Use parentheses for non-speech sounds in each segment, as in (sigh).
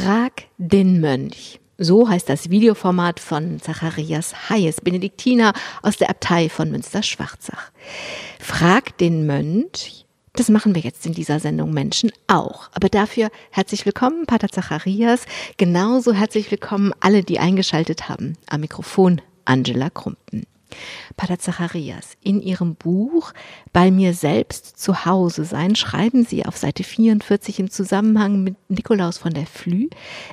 Frag den Mönch. So heißt das Videoformat von Zacharias Hayes, Benediktiner aus der Abtei von Münster-Schwarzach. Frag den Mönch. Das machen wir jetzt in dieser Sendung Menschen auch. Aber dafür herzlich willkommen, Pater Zacharias. Genauso herzlich willkommen alle, die eingeschaltet haben. Am Mikrofon Angela Krumpen. Pater Zacharias, in Ihrem Buch Bei mir selbst zu Hause sein schreiben Sie auf Seite 44 im Zusammenhang mit Nikolaus von der Flü,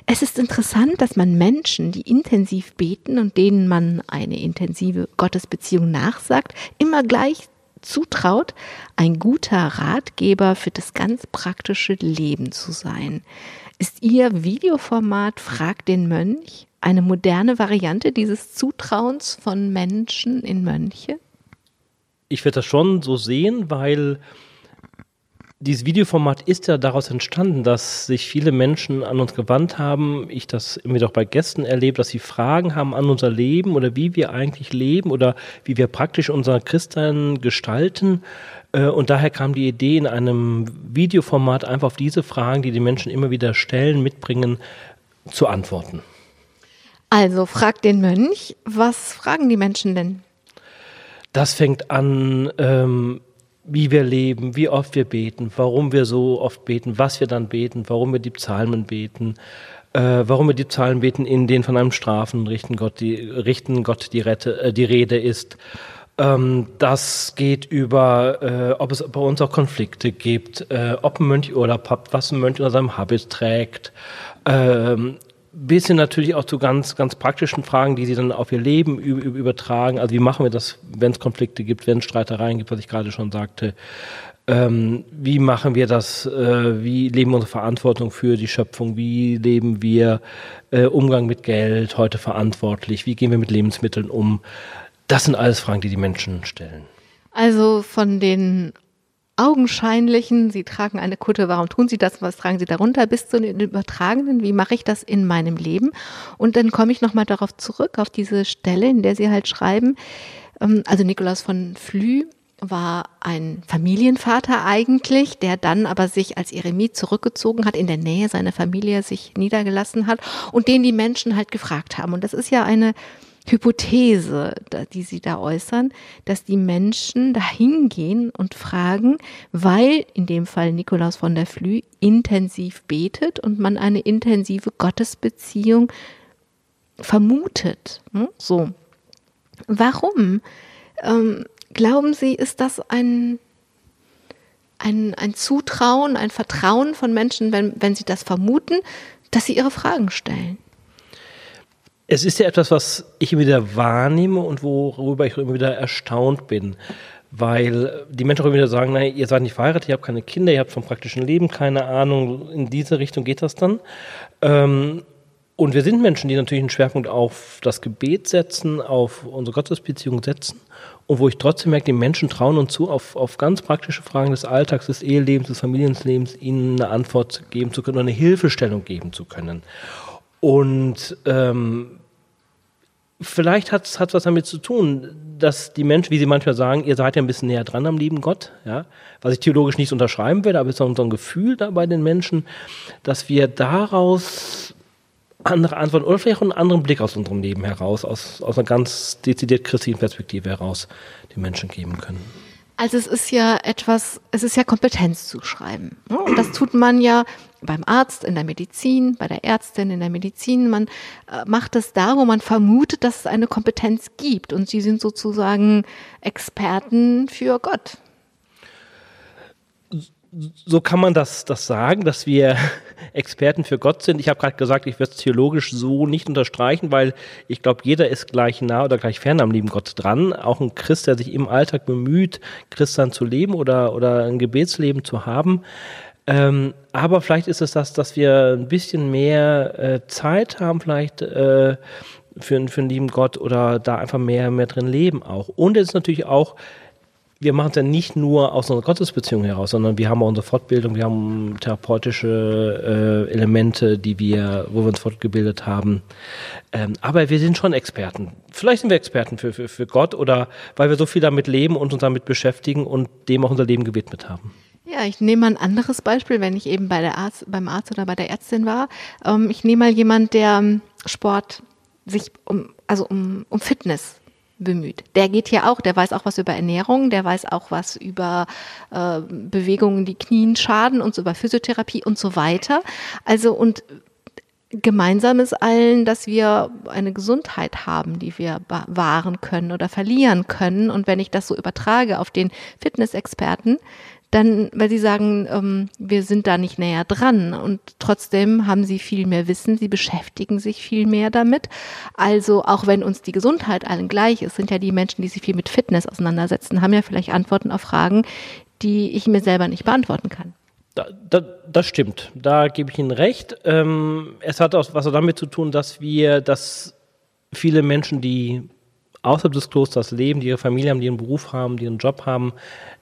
es ist interessant, dass man Menschen, die intensiv beten und denen man eine intensive Gottesbeziehung nachsagt, immer gleich zutraut, ein guter Ratgeber für das ganz praktische Leben zu sein. Ist Ihr Videoformat Frag den Mönch eine moderne Variante dieses Zutrauens von Menschen in Mönche? Ich werde das schon so sehen, weil dieses Videoformat ist ja daraus entstanden, dass sich viele Menschen an uns gewandt haben. Ich das immer doch bei Gästen erlebe, dass sie Fragen haben an unser Leben oder wie wir eigentlich leben oder wie wir praktisch unser Christsein gestalten. Äh, und daher kam die Idee, in einem Videoformat einfach auf diese Fragen, die die Menschen immer wieder stellen, mitbringen, zu antworten. Also frag den Mönch, was fragen die Menschen denn? Das fängt an, ähm, wie wir leben, wie oft wir beten, warum wir so oft beten, was wir dann beten, warum wir die Psalmen beten, äh, warum wir die Psalmen beten, in denen von einem Strafen richten Gott die, richten Gott die, Rette, äh, die Rede ist. Ähm, das geht über, äh, ob es bei uns auch Konflikte gibt, äh, ob ein Mönch Urlaub hat, was ein Mönch unter seinem Habit trägt, ähm, bis hin natürlich auch zu ganz, ganz praktischen Fragen, die sie dann auf ihr Leben übertragen. Also wie machen wir das, wenn es Konflikte gibt, wenn es Streitereien gibt, was ich gerade schon sagte. Ähm, wie machen wir das? Äh, wie leben unsere Verantwortung für die Schöpfung? Wie leben wir äh, Umgang mit Geld heute verantwortlich? Wie gehen wir mit Lebensmitteln um? Das sind alles Fragen, die die Menschen stellen. Also von den augenscheinlichen, Sie tragen eine Kutte, warum tun Sie das, was tragen Sie darunter, bis zu den übertragenen, wie mache ich das in meinem Leben? Und dann komme ich nochmal darauf zurück, auf diese Stelle, in der Sie halt schreiben, ähm, also Nikolaus von Flü war ein Familienvater eigentlich, der dann aber sich als Eremit zurückgezogen hat, in der Nähe seiner Familie sich niedergelassen hat und den die Menschen halt gefragt haben. Und das ist ja eine Hypothese, die Sie da äußern, dass die Menschen da hingehen und fragen, weil in dem Fall Nikolaus von der Flü intensiv betet und man eine intensive Gottesbeziehung vermutet. Hm? So. Warum? Ähm, glauben Sie, ist das ein, ein, ein Zutrauen, ein Vertrauen von Menschen, wenn, wenn sie das vermuten, dass sie ihre Fragen stellen? Es ist ja etwas, was ich immer wieder wahrnehme und worüber ich immer wieder erstaunt bin. Weil die Menschen auch immer wieder sagen, nein, ihr seid nicht verheiratet, ihr habt keine Kinder, ihr habt vom praktischen Leben keine Ahnung, in diese Richtung geht das dann. Ähm, und wir sind Menschen, die natürlich einen Schwerpunkt auf das Gebet setzen, auf unsere Gottesbeziehung setzen. Und wo ich trotzdem merke, die Menschen trauen uns zu, auf, auf ganz praktische Fragen des Alltags, des Ehelebens, des Familienlebens, ihnen eine Antwort geben zu können, eine Hilfestellung geben zu können. Und ähm, vielleicht hat es was damit zu tun, dass die Menschen, wie sie manchmal sagen, ihr seid ja ein bisschen näher dran am lieben Gott, ja, was ich theologisch nicht unterschreiben will, aber es ist so ein Gefühl da bei den Menschen, dass wir daraus andere Antworten oder vielleicht auch einen anderen Blick aus unserem Leben heraus, aus, aus einer ganz dezidiert christlichen Perspektive heraus, den Menschen geben können. Also es ist ja etwas, es ist ja Kompetenz zu schreiben. Ne? Und das tut man ja beim Arzt, in der Medizin, bei der Ärztin, in der Medizin. Man äh, macht es da, wo man vermutet, dass es eine Kompetenz gibt. Und Sie sind sozusagen Experten für Gott so kann man das, das sagen, dass wir (laughs) Experten für Gott sind. Ich habe gerade gesagt, ich würde es theologisch so nicht unterstreichen, weil ich glaube, jeder ist gleich nah oder gleich fern am lieben Gott dran. Auch ein Christ, der sich im Alltag bemüht, Christian zu leben oder, oder ein Gebetsleben zu haben. Ähm, aber vielleicht ist es das, dass wir ein bisschen mehr äh, Zeit haben, vielleicht äh, für, für einen lieben Gott oder da einfach mehr, mehr drin leben auch. Und es ist natürlich auch wir machen es ja nicht nur aus einer Gottesbeziehung heraus, sondern wir haben auch unsere Fortbildung, wir haben therapeutische äh, Elemente, die wir, wo wir uns fortgebildet haben. Ähm, aber wir sind schon Experten. Vielleicht sind wir Experten für, für, für Gott oder weil wir so viel damit leben und uns damit beschäftigen und dem auch unser Leben gewidmet haben. Ja, ich nehme mal ein anderes Beispiel, wenn ich eben bei der Arzt, beim Arzt oder bei der Ärztin war. Ähm, ich nehme mal jemand, der ähm, Sport sich um, also um, um Fitness bemüht. Der geht hier auch, der weiß auch was über Ernährung, der weiß auch was über äh, Bewegungen, die Knien schaden und so über Physiotherapie und so weiter. Also und gemeinsam ist allen, dass wir eine Gesundheit haben, die wir wahren können oder verlieren können. Und wenn ich das so übertrage auf den Fitnessexperten, dann, weil sie sagen, ähm, wir sind da nicht näher dran und trotzdem haben sie viel mehr Wissen, sie beschäftigen sich viel mehr damit. Also auch wenn uns die Gesundheit allen gleich ist, sind ja die Menschen, die sich viel mit Fitness auseinandersetzen, haben ja vielleicht Antworten auf Fragen, die ich mir selber nicht beantworten kann. Da, da, das stimmt, da gebe ich Ihnen recht. Ähm, es hat auch was damit zu tun, dass wir, dass viele Menschen, die außerhalb des Klosters leben, die ihre Familie haben, die einen Beruf haben, die einen Job haben,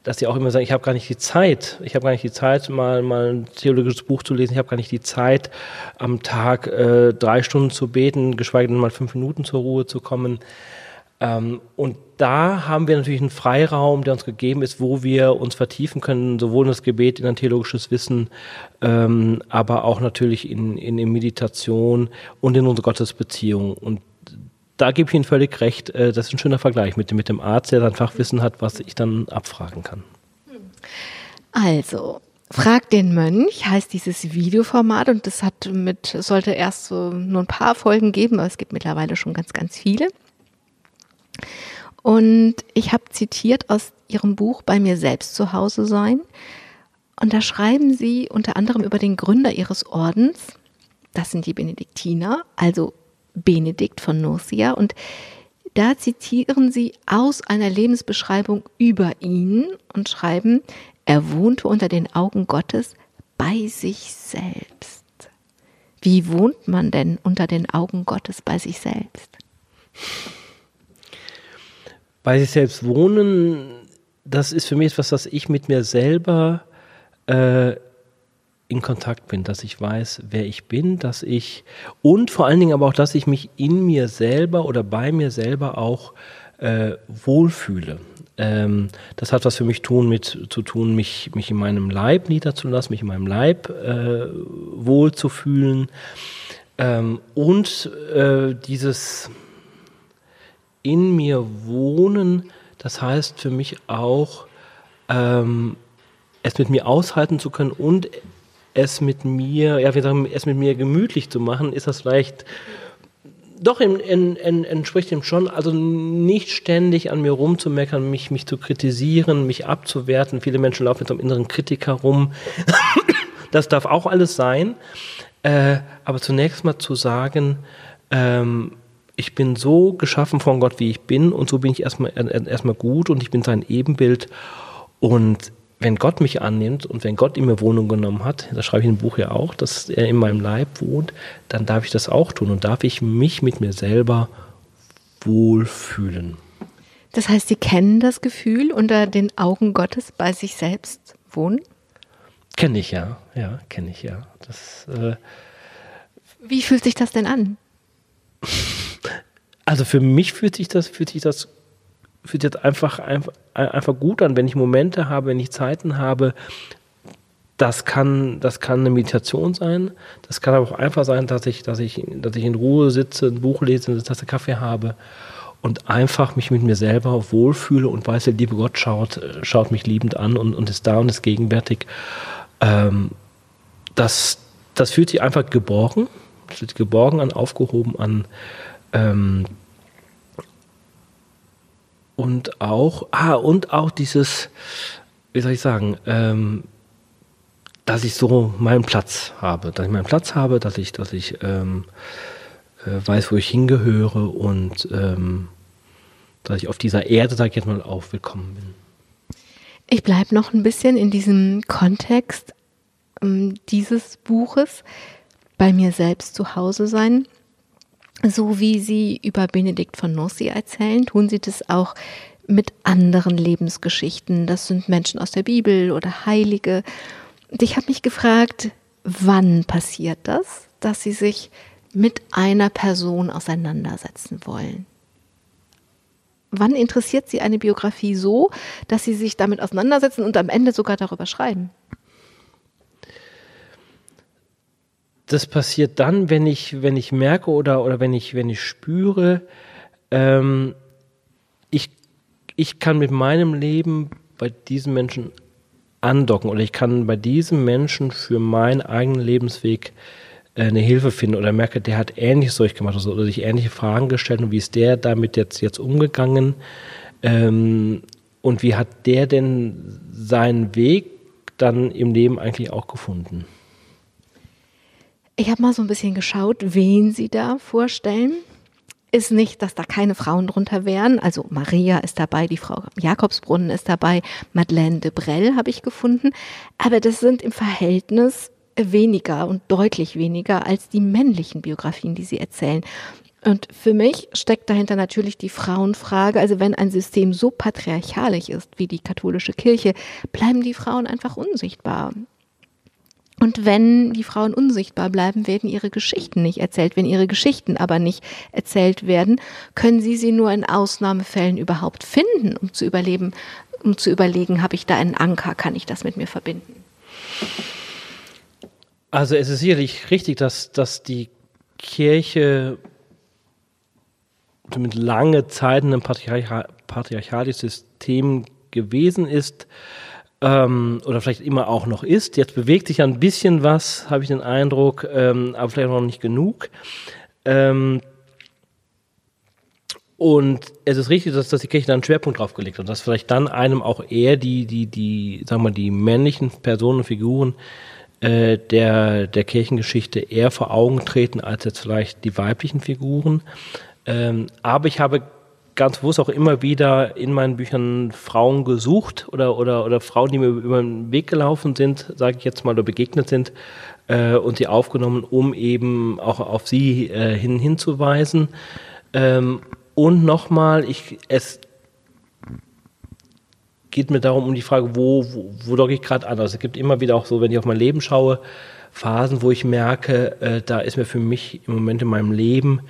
dass sie auch immer sagen, ich habe gar nicht die Zeit, ich habe gar nicht die Zeit, mal, mal ein theologisches Buch zu lesen, ich habe gar nicht die Zeit, am Tag äh, drei Stunden zu beten, geschweige denn mal fünf Minuten zur Ruhe zu kommen. Ähm, und da haben wir natürlich einen Freiraum, der uns gegeben ist, wo wir uns vertiefen können, sowohl in das Gebet, in ein theologisches Wissen, ähm, aber auch natürlich in, in, in Meditation und in unsere Gottesbeziehung. Und da gebe ich Ihnen völlig recht. Äh, das ist ein schöner Vergleich mit, mit dem Arzt, der dann Fachwissen hat, was ich dann abfragen kann. Also, Frag den Mönch heißt dieses Videoformat und das hat mit, sollte erst so nur ein paar Folgen geben, aber es gibt mittlerweile schon ganz, ganz viele. Und ich habe zitiert aus ihrem Buch Bei mir selbst zu Hause sein. Und da schreiben sie unter anderem über den Gründer ihres Ordens, das sind die Benediktiner, also Benedikt von Nursia und da zitieren sie aus einer Lebensbeschreibung über ihn und schreiben, er wohnte unter den Augen Gottes bei sich selbst. Wie wohnt man denn unter den Augen Gottes bei sich selbst? Bei sich selbst wohnen, das ist für mich etwas, was ich mit mir selber äh, in Kontakt bin, dass ich weiß, wer ich bin, dass ich und vor allen Dingen aber auch, dass ich mich in mir selber oder bei mir selber auch äh, wohlfühle. Ähm, das hat was für mich tun mit zu tun, mich, mich in meinem Leib niederzulassen, mich in meinem Leib äh, wohlzufühlen ähm, und äh, dieses in mir wohnen, das heißt für mich auch ähm, es mit mir aushalten zu können und es mit mir, ja, wir sagen, es mit mir gemütlich zu machen, ist das vielleicht doch in, in, in, entspricht dem schon, also nicht ständig an mir rumzumeckern, mich, mich zu kritisieren, mich abzuwerten. Viele Menschen laufen mit einem inneren Kritiker rum. (coughs) das darf auch alles sein. Äh, aber zunächst mal zu sagen, ähm, ich bin so geschaffen von Gott, wie ich bin, und so bin ich erstmal, erstmal gut und ich bin sein Ebenbild. Und wenn Gott mich annimmt und wenn Gott in mir Wohnung genommen hat, das schreibe ich im Buch ja auch, dass er in meinem Leib wohnt, dann darf ich das auch tun und darf ich mich mit mir selber wohlfühlen. Das heißt, Sie kennen das Gefühl, unter den Augen Gottes bei sich selbst wohnen? Kenne ich ja, ja, kenne ich ja. Das, äh Wie fühlt sich das denn an? (laughs) Also für mich fühlt sich das, fühlt sich das fühlt sich jetzt einfach, einfach, einfach gut an, wenn ich Momente habe, wenn ich Zeiten habe. Das kann, das kann eine Meditation sein. Das kann aber auch einfach sein, dass ich, dass ich, dass ich in Ruhe sitze, ein Buch lese, eine Tasse Kaffee habe und einfach mich mit mir selber wohlfühle und weiß, der liebe Gott schaut, schaut mich liebend an und, und ist da und ist gegenwärtig. Ähm, das, das fühlt sich einfach geborgen, fühlt sich geborgen an, aufgehoben an. Ähm, und auch, ah, und auch dieses, wie soll ich sagen, ähm, dass ich so meinen Platz habe, dass ich meinen Platz habe, dass ich, dass ich ähm, äh, weiß, wo ich hingehöre und ähm, dass ich auf dieser Erde, sag ich jetzt mal, auch willkommen bin. Ich bleibe noch ein bisschen in diesem Kontext ähm, dieses Buches, bei mir selbst zu Hause sein. So wie Sie über Benedikt von Nursi erzählen, tun Sie das auch mit anderen Lebensgeschichten. Das sind Menschen aus der Bibel oder Heilige. Und ich habe mich gefragt, wann passiert das, dass Sie sich mit einer Person auseinandersetzen wollen? wann interessiert Sie eine Biografie so, dass Sie sich damit auseinandersetzen und am Ende sogar darüber schreiben? Das passiert dann, wenn ich, wenn ich merke oder, oder wenn, ich, wenn ich spüre, ähm, ich, ich kann mit meinem Leben bei diesen Menschen andocken oder ich kann bei diesem Menschen für meinen eigenen Lebensweg äh, eine Hilfe finden oder merke, der hat ähnliches durchgemacht also, oder sich ähnliche Fragen gestellt und wie ist der damit jetzt, jetzt umgegangen ähm, und wie hat der denn seinen Weg dann im Leben eigentlich auch gefunden? Ich habe mal so ein bisschen geschaut, wen Sie da vorstellen ist nicht, dass da keine Frauen drunter wären. Also Maria ist dabei, die Frau Jakobsbrunnen ist dabei, Madeleine de Brel habe ich gefunden. Aber das sind im Verhältnis weniger und deutlich weniger als die männlichen Biografien, die sie erzählen. Und für mich steckt dahinter natürlich die Frauenfrage. Also wenn ein System so patriarchalisch ist wie die katholische Kirche, bleiben die Frauen einfach unsichtbar. Und wenn die Frauen unsichtbar bleiben, werden ihre Geschichten nicht erzählt. Wenn ihre Geschichten aber nicht erzählt werden, können sie sie nur in Ausnahmefällen überhaupt finden, um zu überleben, um zu überlegen, habe ich da einen Anker, kann ich das mit mir verbinden? Also es ist sicherlich richtig, dass, dass die Kirche mit lange Zeit in einem patriarchalischen System gewesen ist ähm, oder vielleicht immer auch noch ist. Jetzt bewegt sich ja ein bisschen was, habe ich den Eindruck, ähm, aber vielleicht noch nicht genug. Ähm, und es ist richtig, dass, dass die Kirche da einen Schwerpunkt drauf gelegt hat, dass vielleicht dann einem auch eher die, die, die, sagen wir die männlichen Personen und Figuren äh, der, der Kirchengeschichte eher vor Augen treten als jetzt vielleicht die weiblichen Figuren. Ähm, aber ich habe ganz bewusst auch immer wieder in meinen Büchern Frauen gesucht oder, oder, oder Frauen, die mir über den Weg gelaufen sind, sage ich jetzt mal, oder begegnet sind äh, und sie aufgenommen, um eben auch auf sie äh, hin, hinzuweisen. Ähm, und nochmal, ich, es geht mir darum, um die Frage, wo, wo, wo docke ich gerade an? Also es gibt immer wieder auch so, wenn ich auf mein Leben schaue, Phasen, wo ich merke, äh, da ist mir für mich im Moment in meinem Leben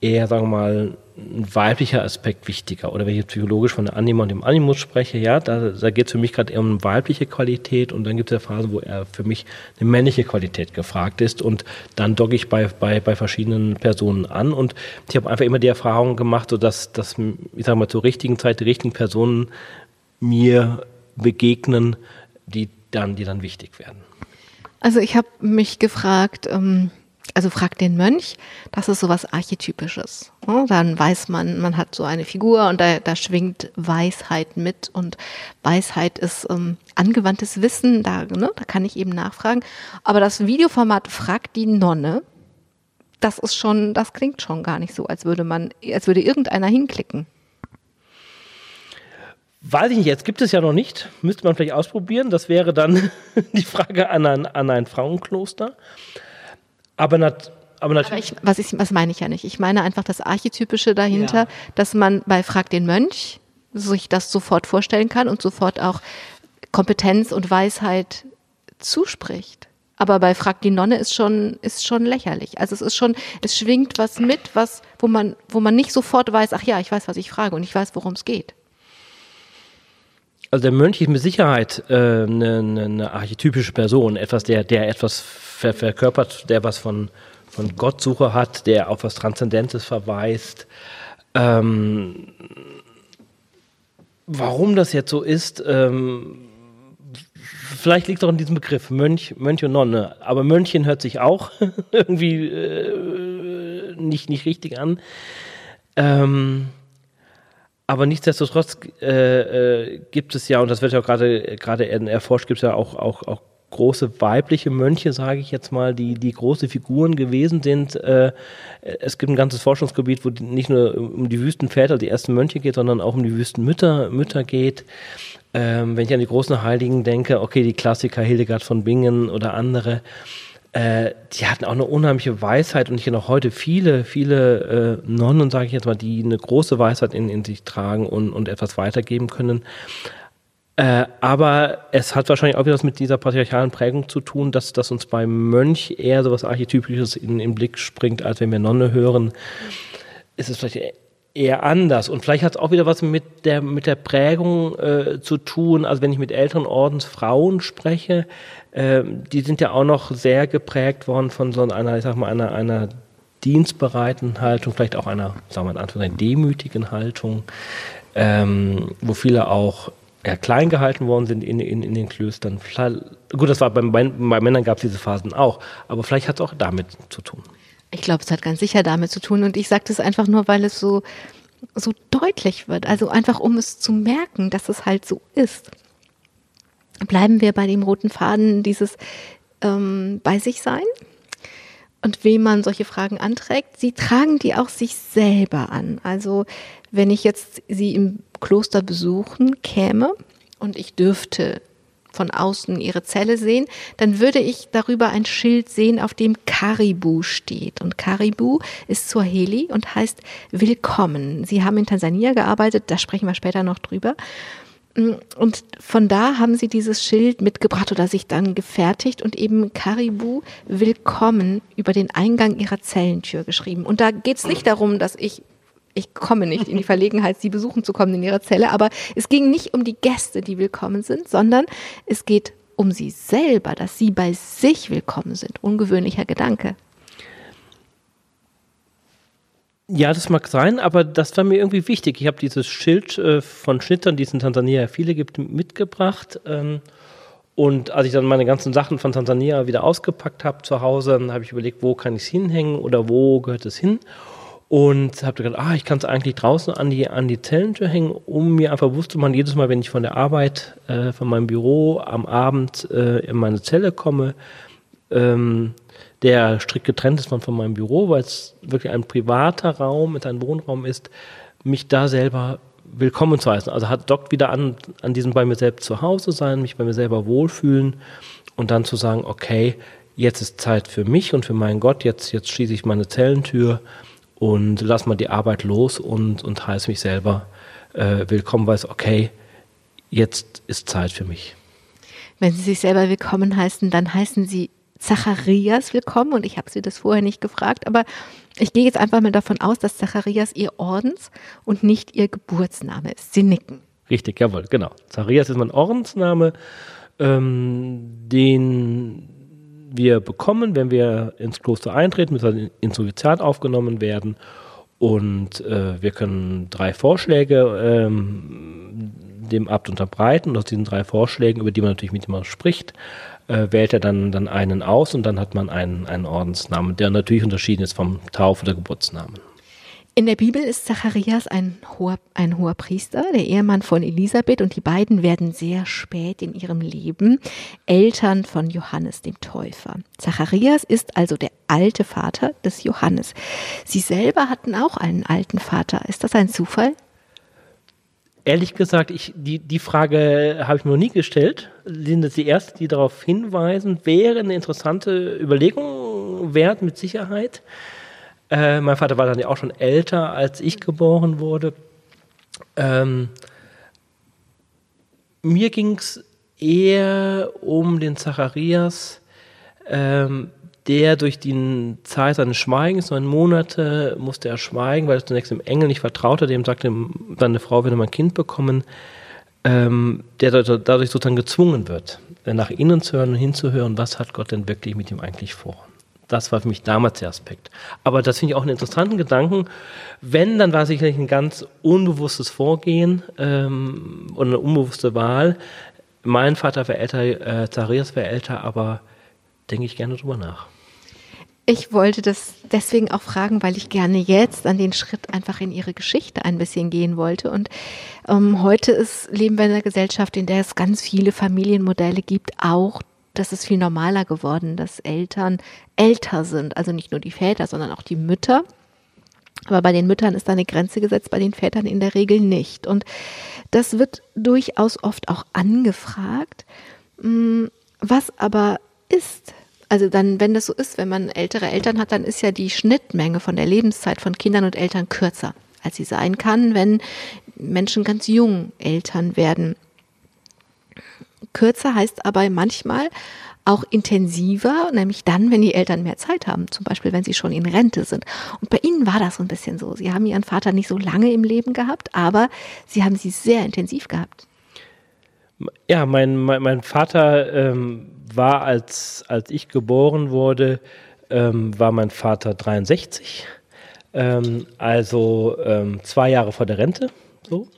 eher, sagen wir mal, ein weiblicher Aspekt wichtiger. Oder wenn ich psychologisch von der Anima und dem Animus spreche, ja, da, da geht es für mich gerade eher um eine weibliche Qualität und dann gibt es ja Phasen, wo er für mich eine männliche Qualität gefragt ist und dann docke ich bei, bei, bei verschiedenen Personen an und ich habe einfach immer die Erfahrung gemacht, so dass, dass ich sage mal, zur richtigen Zeit die richtigen Personen mir begegnen, die dann, die dann wichtig werden. Also ich habe mich gefragt, ähm also fragt den Mönch, das ist sowas Archetypisches. Dann weiß man, man hat so eine Figur und da, da schwingt Weisheit mit und Weisheit ist ähm, angewandtes Wissen, da, ne, da kann ich eben nachfragen. Aber das Videoformat fragt die Nonne, das ist schon, das klingt schon gar nicht so, als würde man, als würde irgendeiner hinklicken. Weiß ich nicht, jetzt gibt es ja noch nicht. Müsste man vielleicht ausprobieren. Das wäre dann (laughs) die Frage an ein, an ein Frauenkloster. Aber, nat aber natürlich. Aber ich, was, ich, was meine ich ja nicht? Ich meine einfach das Archetypische dahinter, ja. dass man bei Frag den Mönch sich das sofort vorstellen kann und sofort auch Kompetenz und Weisheit zuspricht. Aber bei Frag die Nonne ist schon, ist schon lächerlich. Also es ist schon, es schwingt was mit, was, wo man, wo man nicht sofort weiß, ach ja, ich weiß, was ich frage und ich weiß, worum es geht. Also der Mönch ist mit Sicherheit äh, eine, eine archetypische Person, etwas, der, der etwas verkörpert, der was von, von Gottsuche hat, der auf was Transzendentes verweist. Ähm, warum das jetzt so ist, ähm, vielleicht liegt es auch in diesem Begriff, Mönch, Mönch und Nonne. Aber Mönchen hört sich auch (laughs) irgendwie äh, nicht, nicht richtig an. Ähm, aber nichtsdestotrotz äh, äh, gibt es ja, und das wird ja auch gerade erforscht, gibt es ja auch, auch, auch große weibliche Mönche, sage ich jetzt mal, die, die große Figuren gewesen sind. Äh, es gibt ein ganzes Forschungsgebiet, wo nicht nur um die Wüstenväter, die ersten Mönche geht, sondern auch um die Wüstenmütter Mütter geht. Ähm, wenn ich an die großen Heiligen denke, okay, die Klassiker Hildegard von Bingen oder andere, äh, die hatten auch eine unheimliche Weisheit und ich kenne auch heute viele, viele äh, Nonnen, sage ich jetzt mal, die eine große Weisheit in, in sich tragen und, und etwas weitergeben können. Äh, aber es hat wahrscheinlich auch wieder was mit dieser patriarchalen Prägung zu tun, dass, dass uns beim Mönch eher so was Archetypisches in den Blick springt, als wenn wir Nonne hören. Ist es vielleicht eher anders. Und vielleicht hat es auch wieder was mit der, mit der Prägung äh, zu tun. Also wenn ich mit älteren Ordensfrauen spreche, äh, die sind ja auch noch sehr geprägt worden von so einer, ich sag mal, einer, einer dienstbereiten Haltung, vielleicht auch einer, sagen wir Anführungszeichen, demütigen Haltung, ähm, wo viele auch ja, klein gehalten worden sind in, in, in den Klöstern. Gut, das war bei, bei, bei Männern gab es diese Phasen auch, aber vielleicht hat es auch damit zu tun. Ich glaube, es hat ganz sicher damit zu tun und ich sage das einfach nur, weil es so, so deutlich wird. Also einfach, um es zu merken, dass es halt so ist. Bleiben wir bei dem roten Faden dieses ähm, bei sich sein und wem man solche Fragen anträgt. Sie tragen die auch sich selber an. Also wenn ich jetzt sie im Kloster besuchen käme und ich dürfte von außen ihre Zelle sehen, dann würde ich darüber ein Schild sehen, auf dem Karibu steht. Und Karibu ist Swahili und heißt Willkommen. Sie haben in Tansania gearbeitet, da sprechen wir später noch drüber. Und von da haben sie dieses Schild mitgebracht oder sich dann gefertigt und eben Karibu Willkommen über den Eingang ihrer Zellentür geschrieben. Und da geht es nicht darum, dass ich ich komme nicht in die Verlegenheit, sie besuchen zu kommen in ihrer Zelle. Aber es ging nicht um die Gäste, die willkommen sind, sondern es geht um sie selber, dass sie bei sich willkommen sind. Ungewöhnlicher Gedanke. Ja, das mag sein, aber das war mir irgendwie wichtig. Ich habe dieses Schild äh, von Schnittern, die es in Tansania viele gibt, mitgebracht. Ähm, und als ich dann meine ganzen Sachen von Tansania wieder ausgepackt habe zu Hause, dann habe ich überlegt, wo kann ich es hinhängen oder wo gehört es hin und habe gedacht, ah, ich kann es eigentlich draußen an die, an die Zellentür hängen, um mir einfach bewusst zu machen, jedes Mal, wenn ich von der Arbeit, äh, von meinem Büro am Abend äh, in meine Zelle komme, ähm, der strikt getrennt ist von, von meinem Büro, weil es wirklich ein privater Raum mit einem Wohnraum ist, mich da selber willkommen zu heißen. Also hat dockt wieder an, an diesem bei mir selbst zu Hause sein, mich bei mir selber wohlfühlen und dann zu sagen, okay, jetzt ist Zeit für mich und für meinen Gott, jetzt, jetzt schließe ich meine Zellentür und lass mal die Arbeit los und, und heiße mich selber äh, willkommen, weiß, okay, jetzt ist Zeit für mich. Wenn Sie sich selber willkommen heißen, dann heißen Sie Zacharias willkommen und ich habe Sie das vorher nicht gefragt, aber ich gehe jetzt einfach mal davon aus, dass Zacharias Ihr Ordens- und nicht Ihr Geburtsname ist. Sie nicken. Richtig, jawohl, genau. Zacharias ist mein Ordensname, ähm, den wir bekommen, wenn wir ins Kloster eintreten, müssen wir ins Noviziat aufgenommen werden. Und äh, wir können drei Vorschläge ähm, dem Abt unterbreiten. Und aus diesen drei Vorschlägen, über die man natürlich mit ihm spricht, äh, wählt er dann, dann einen aus und dann hat man einen, einen Ordensnamen, der natürlich unterschieden ist vom Tauf- oder Geburtsnamen. In der Bibel ist Zacharias ein hoher, ein hoher Priester, der Ehemann von Elisabeth, und die beiden werden sehr spät in ihrem Leben Eltern von Johannes dem Täufer. Zacharias ist also der alte Vater des Johannes. Sie selber hatten auch einen alten Vater. Ist das ein Zufall? Ehrlich gesagt, ich, die, die Frage habe ich mir noch nie gestellt. Sind das die ersten, die darauf hinweisen? Wäre eine interessante Überlegung wert, mit Sicherheit. Äh, mein Vater war dann ja auch schon älter, als ich geboren wurde. Ähm, mir ging es eher um den Zacharias, ähm, der durch die Zeit seines Schweigens, neun Monate musste er schweigen, weil er zunächst dem Engel nicht vertraute, dem sagte seine Frau, würde man ein Kind bekommen, ähm, der dadurch sozusagen gezwungen wird, nach innen zu hören und hinzuhören, was hat Gott denn wirklich mit ihm eigentlich vor. Das war für mich damals der Aspekt. Aber das finde ich auch einen interessanten Gedanken. Wenn, dann war es sicherlich ein ganz unbewusstes Vorgehen ähm, und eine unbewusste Wahl. Mein Vater war älter, äh, Zacharias war älter, aber denke ich gerne drüber nach. Ich wollte das deswegen auch fragen, weil ich gerne jetzt an den Schritt einfach in ihre Geschichte ein bisschen gehen wollte. Und ähm, heute ist, leben wir in einer Gesellschaft, in der es ganz viele Familienmodelle gibt, auch das ist viel normaler geworden, dass Eltern älter sind. Also nicht nur die Väter, sondern auch die Mütter. Aber bei den Müttern ist da eine Grenze gesetzt, bei den Vätern in der Regel nicht. Und das wird durchaus oft auch angefragt. Mm, was aber ist, also dann, wenn das so ist, wenn man ältere Eltern hat, dann ist ja die Schnittmenge von der Lebenszeit von Kindern und Eltern kürzer, als sie sein kann, wenn Menschen ganz jung Eltern werden. Kürzer heißt aber manchmal auch intensiver, nämlich dann, wenn die Eltern mehr Zeit haben, zum Beispiel wenn sie schon in Rente sind. Und bei Ihnen war das so ein bisschen so. Sie haben Ihren Vater nicht so lange im Leben gehabt, aber Sie haben sie sehr intensiv gehabt. Ja, mein, mein, mein Vater ähm, war, als, als ich geboren wurde, ähm, war mein Vater 63, ähm, also ähm, zwei Jahre vor der Rente. So.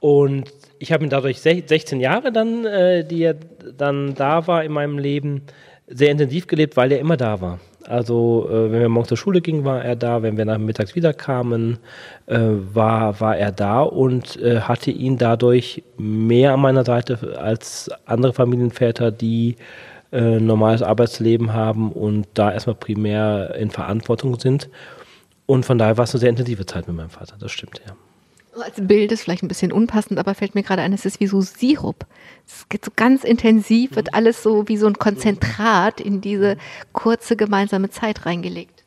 Und ich habe ihn dadurch 16 Jahre dann, äh, die er dann da war in meinem Leben, sehr intensiv gelebt, weil er immer da war. Also äh, wenn wir morgens zur Schule gingen, war er da. Wenn wir nachmittags wiederkamen, äh, war, war er da und äh, hatte ihn dadurch mehr an meiner Seite als andere Familienväter, die äh, normales Arbeitsleben haben und da erstmal primär in Verantwortung sind. Und von daher war es eine sehr intensive Zeit mit meinem Vater, das stimmt, ja. Als Bild ist vielleicht ein bisschen unpassend, aber fällt mir gerade ein, es ist wie so Sirup. Es geht so ganz intensiv, wird alles so wie so ein Konzentrat in diese kurze gemeinsame Zeit reingelegt.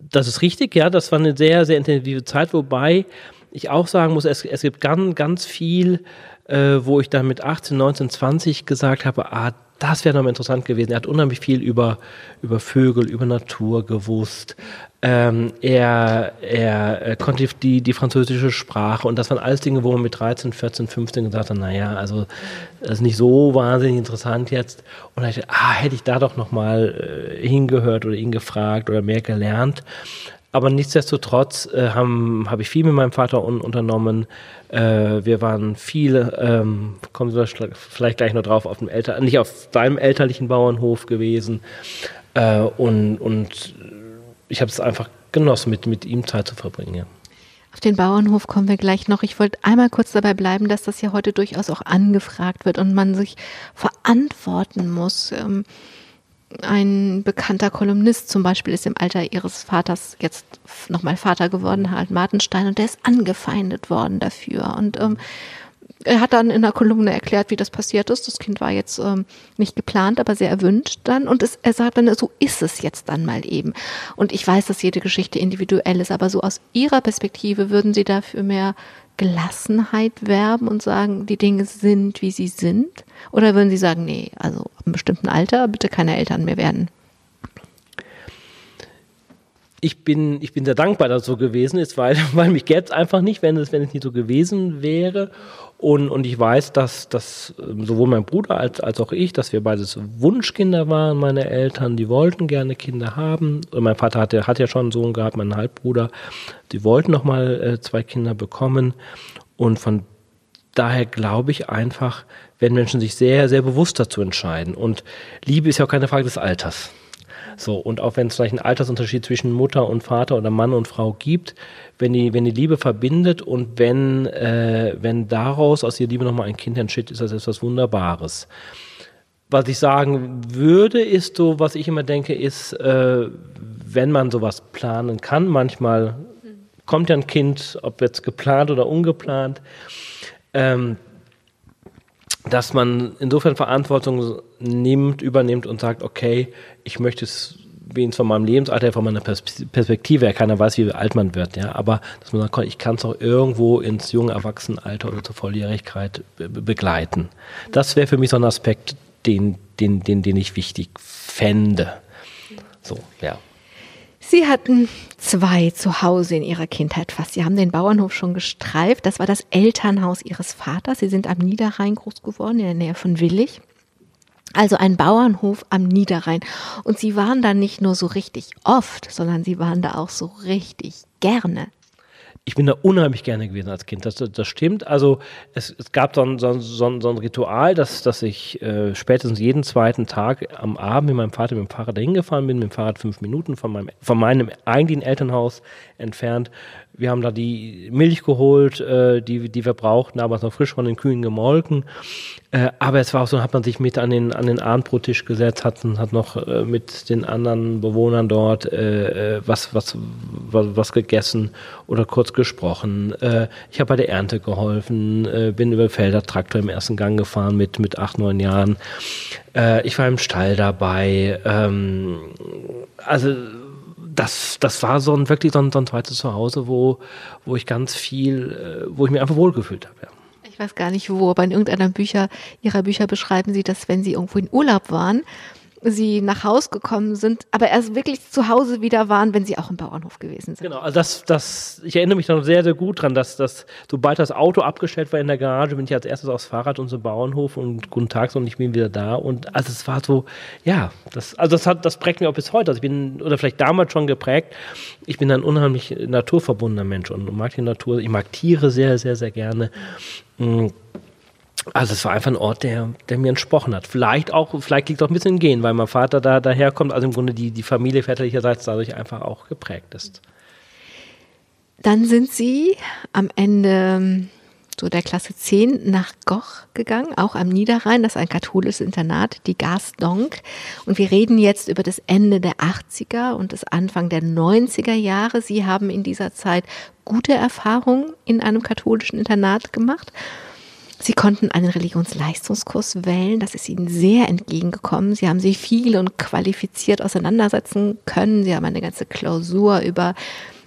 Das ist richtig, ja, das war eine sehr, sehr intensive Zeit, wobei ich auch sagen muss, es, es gibt ganz, ganz viel, äh, wo ich dann mit 18, 19, 20 gesagt habe, ah, das wäre nochmal interessant gewesen. Er hat unheimlich viel über, über Vögel, über Natur gewusst. Ähm, er, er, er konnte die, die französische Sprache und das waren alles Dinge, wo man mit 13, 14, 15 gesagt hat, naja, also das ist nicht so wahnsinnig interessant jetzt. Und dachte, ah, hätte ich da doch nochmal äh, hingehört oder ihn gefragt oder mehr gelernt. Aber nichtsdestotrotz äh, habe hab ich viel mit meinem Vater un unternommen. Äh, wir waren viel, ähm, kommen wir vielleicht gleich noch drauf, auf dem Elter nicht auf deinem elterlichen Bauernhof gewesen. Äh, und, und ich habe es einfach genossen, mit, mit ihm Zeit zu verbringen. Ja. Auf den Bauernhof kommen wir gleich noch. Ich wollte einmal kurz dabei bleiben, dass das ja heute durchaus auch angefragt wird und man sich verantworten muss. Ähm, ein bekannter Kolumnist zum Beispiel ist im Alter ihres Vaters jetzt nochmal Vater geworden, Harald Martenstein, und der ist angefeindet worden dafür. Und ähm, er hat dann in der Kolumne erklärt, wie das passiert ist. Das Kind war jetzt ähm, nicht geplant, aber sehr erwünscht dann. Und es, er sagt dann, so ist es jetzt dann mal eben. Und ich weiß, dass jede Geschichte individuell ist, aber so aus Ihrer Perspektive würden Sie dafür mehr Gelassenheit werben und sagen, die Dinge sind, wie sie sind? Oder würden Sie sagen, nee, also ab einem bestimmten Alter bitte keine Eltern mehr werden? ich bin, ich bin sehr dankbar, dass es so gewesen ist, weil, (laughs) weil mich gäbe es einfach nicht, wenn es, wenn es nicht so gewesen wäre. Und, und ich weiß, dass, dass ähm, sowohl mein Bruder als, als auch ich, dass wir beides Wunschkinder waren, meine Eltern, die wollten gerne Kinder haben. Und mein Vater hatte, hat ja schon einen Sohn gehabt, mein Halbbruder. Die wollten nochmal äh, zwei Kinder bekommen. Und von daher glaube ich einfach, wenn Menschen sich sehr, sehr bewusst dazu entscheiden. Und Liebe ist ja auch keine Frage des Alters. So, und auch wenn es vielleicht einen Altersunterschied zwischen Mutter und Vater oder Mann und Frau gibt, wenn die, wenn die Liebe verbindet und wenn, äh, wenn daraus aus der Liebe nochmal ein Kind entsteht, ist das etwas Wunderbares. Was ich sagen würde, ist so, was ich immer denke, ist, äh, wenn man sowas planen kann, manchmal kommt ja ein Kind, ob jetzt geplant oder ungeplant, ähm, dass man insofern Verantwortung nimmt, übernimmt und sagt, okay, ich möchte es wenigstens von meinem Lebensalter, von meiner Perspektive her, keiner weiß, wie alt man wird, ja, aber dass man sagt, ich kann es auch irgendwo ins junge Erwachsenenalter oder zur Volljährigkeit be begleiten. Das wäre für mich so ein Aspekt, den, den, den, den ich wichtig fände. So, ja. Sie hatten zwei zu Hause in ihrer Kindheit fast. Sie haben den Bauernhof schon gestreift. Das war das Elternhaus ihres Vaters. Sie sind am Niederrhein groß geworden, in der Nähe von Willig. Also ein Bauernhof am Niederrhein. Und sie waren da nicht nur so richtig oft, sondern sie waren da auch so richtig gerne ich bin da unheimlich gerne gewesen als Kind. Das, das stimmt. Also es, es gab so ein, so, so, so ein Ritual, dass, dass ich äh, spätestens jeden zweiten Tag am Abend mit meinem Vater mit dem Fahrrad dahin gefahren bin, mit dem Fahrrad fünf Minuten von meinem, von meinem eigentlichen Elternhaus entfernt. Wir haben da die Milch geholt, äh, die, die wir brauchten, damals noch frisch von den Kühen gemolken. Äh, aber es war auch so, hat man sich mit an den, an den Abendbrottisch gesetzt, hat, hat noch äh, mit den anderen Bewohnern dort äh, äh, was, was, was, was gegessen oder kurz gesprochen. Äh, ich habe bei der Ernte geholfen, äh, bin über Felder Traktor im ersten Gang gefahren mit, mit acht, neun Jahren. Äh, ich war im Stall dabei. Ähm, also das, das war so ein wirklich so ein, so ein zweites Zuhause, wo, wo ich ganz viel, äh, wo ich mich einfach wohlgefühlt habe. Ja. ich weiß gar nicht wo, aber in irgendeiner Bücher, ihrer Bücher beschreiben sie, dass wenn sie irgendwo in Urlaub waren, sie nach Haus gekommen sind, aber erst wirklich zu Hause wieder waren, wenn sie auch im Bauernhof gewesen sind. Genau, also das, das, ich erinnere mich noch sehr, sehr gut dran, dass, dass sobald das Auto abgestellt war in der Garage, bin ich als erstes aufs Fahrrad und zum Bauernhof und guten Tag und ich bin wieder da und also es war so, ja, das, also das hat, das prägt mich auch bis heute. Also ich bin, oder vielleicht damals schon geprägt, ich bin ein unheimlich naturverbundener Mensch und mag die Natur, ich mag Tiere sehr, sehr, sehr gerne. Mhm also es war einfach ein Ort, der, der mir entsprochen hat. Vielleicht auch, vielleicht liegt auch ein bisschen Gehen, weil mein Vater da daherkommt, also im Grunde die, die Familie väterlicherseits dadurch einfach auch geprägt ist. Dann sind Sie am Ende so der Klasse 10 nach Goch gegangen, auch am Niederrhein, das ist ein katholisches Internat, die Gasdonk. Und wir reden jetzt über das Ende der 80er und das Anfang der 90er Jahre. Sie haben in dieser Zeit gute Erfahrungen in einem katholischen Internat gemacht. Sie konnten einen Religionsleistungskurs wählen. Das ist Ihnen sehr entgegengekommen. Sie haben sich viel und qualifiziert auseinandersetzen können. Sie haben eine ganze Klausur über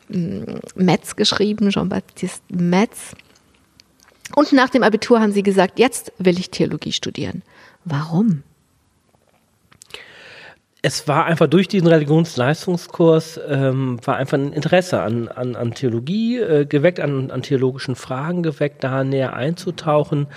mm, Metz geschrieben, Jean-Baptiste Metz. Und nach dem Abitur haben Sie gesagt, jetzt will ich Theologie studieren. Warum? Es war einfach durch diesen Religionsleistungskurs, ähm, war einfach ein Interesse an, an, an Theologie äh, geweckt, an, an theologischen Fragen geweckt, da näher einzutauchen,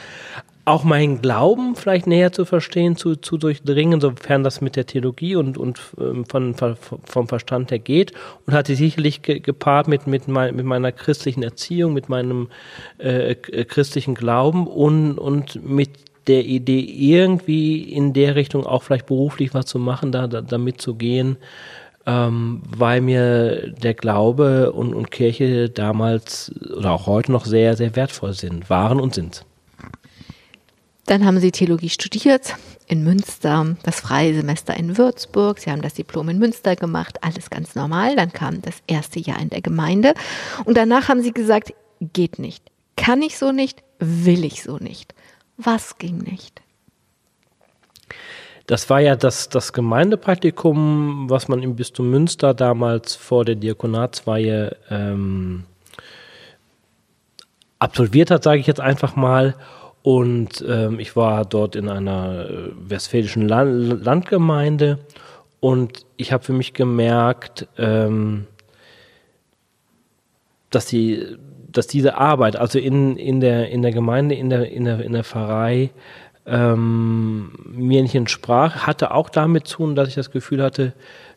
auch meinen Glauben vielleicht näher zu verstehen, zu, zu durchdringen, sofern das mit der Theologie und, und ähm, von, vom Verstand her geht. Und hatte sicherlich ge, gepaart mit, mit, mein, mit meiner christlichen Erziehung, mit meinem äh, christlichen Glauben und, und mit der Idee, irgendwie in der Richtung auch vielleicht beruflich was zu machen, da, da damit zu gehen, ähm, weil mir der Glaube und, und Kirche damals oder auch heute noch sehr, sehr wertvoll sind, waren und sind. Dann haben Sie Theologie studiert in Münster, das freie Semester in Würzburg. Sie haben das Diplom in Münster gemacht, alles ganz normal. Dann kam das erste Jahr in der Gemeinde. Und danach haben Sie gesagt, geht nicht. Kann ich so nicht, will ich so nicht. Was ging nicht? Das war ja das, das Gemeindepraktikum, was man im Bistum Münster damals vor der Diakonatsweihe ähm, absolviert hat, sage ich jetzt einfach mal. Und ähm, ich war dort in einer äh, westfälischen Land Landgemeinde und ich habe für mich gemerkt, ähm, dass die dass diese Arbeit, also in, in, der, in der Gemeinde, in der, in der, in der Pfarrei, ähm, mir nicht entsprach, hatte auch damit zu tun, dass ich das Gefühl hatte,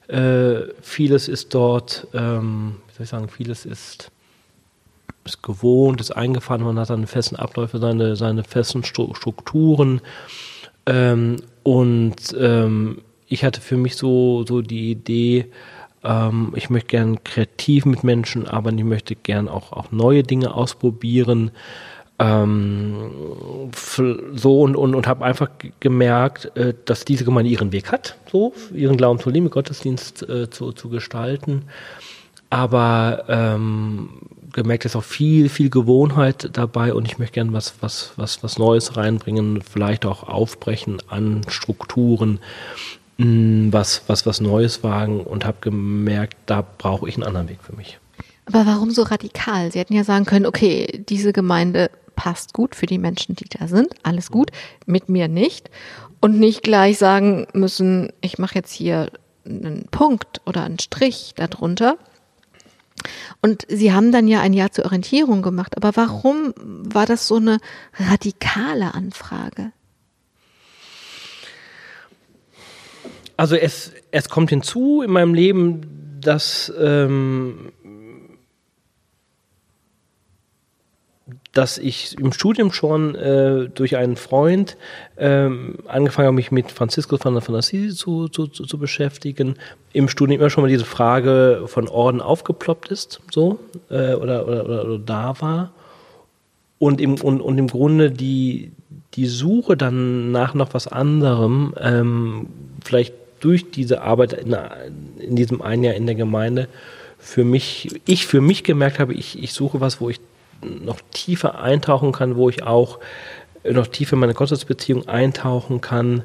äh, vieles ist dort, ähm, wie soll ich sagen, vieles ist, ist gewohnt, ist eingefahren, man hat seine festen Abläufe, seine, seine festen Strukturen. Ähm, und ähm, ich hatte für mich so, so die Idee, ähm, ich möchte gern kreativ mit Menschen arbeiten, ich möchte gern auch, auch neue Dinge ausprobieren. Ähm, so und, und, und habe einfach gemerkt, äh, dass diese Gemeinde ihren Weg hat, so ihren Glauben zu leben, Gottesdienst äh, zu, zu gestalten. Aber ähm, gemerkt ist auch viel, viel Gewohnheit dabei und ich möchte gerne was, was, was, was Neues reinbringen, vielleicht auch aufbrechen an Strukturen, was, was, was Neues wagen und habe gemerkt, da brauche ich einen anderen Weg für mich. Aber warum so radikal? Sie hätten ja sagen können, okay, diese Gemeinde passt gut für die Menschen, die da sind, alles gut, mit mir nicht. Und nicht gleich sagen müssen, ich mache jetzt hier einen Punkt oder einen Strich darunter. Und Sie haben dann ja ein Jahr zur Orientierung gemacht. Aber warum war das so eine radikale Anfrage? Also es, es kommt hinzu in meinem Leben, dass, ähm, dass ich im Studium schon äh, durch einen Freund ähm, angefangen habe, mich mit Franziskus von, von Assisi zu, zu, zu, zu, beschäftigen. Im Studium immer schon mal diese Frage von Orden aufgeploppt ist, so, äh, oder, oder, oder, oder, da war. Und im, und, und im Grunde die, die Suche dann nach noch was anderem, ähm, vielleicht durch diese Arbeit in, in, diesem einen Jahr in der Gemeinde für mich, ich für mich gemerkt habe, ich, ich suche was, wo ich noch tiefer eintauchen kann, wo ich auch noch tiefer in meine Gottesbeziehung eintauchen kann,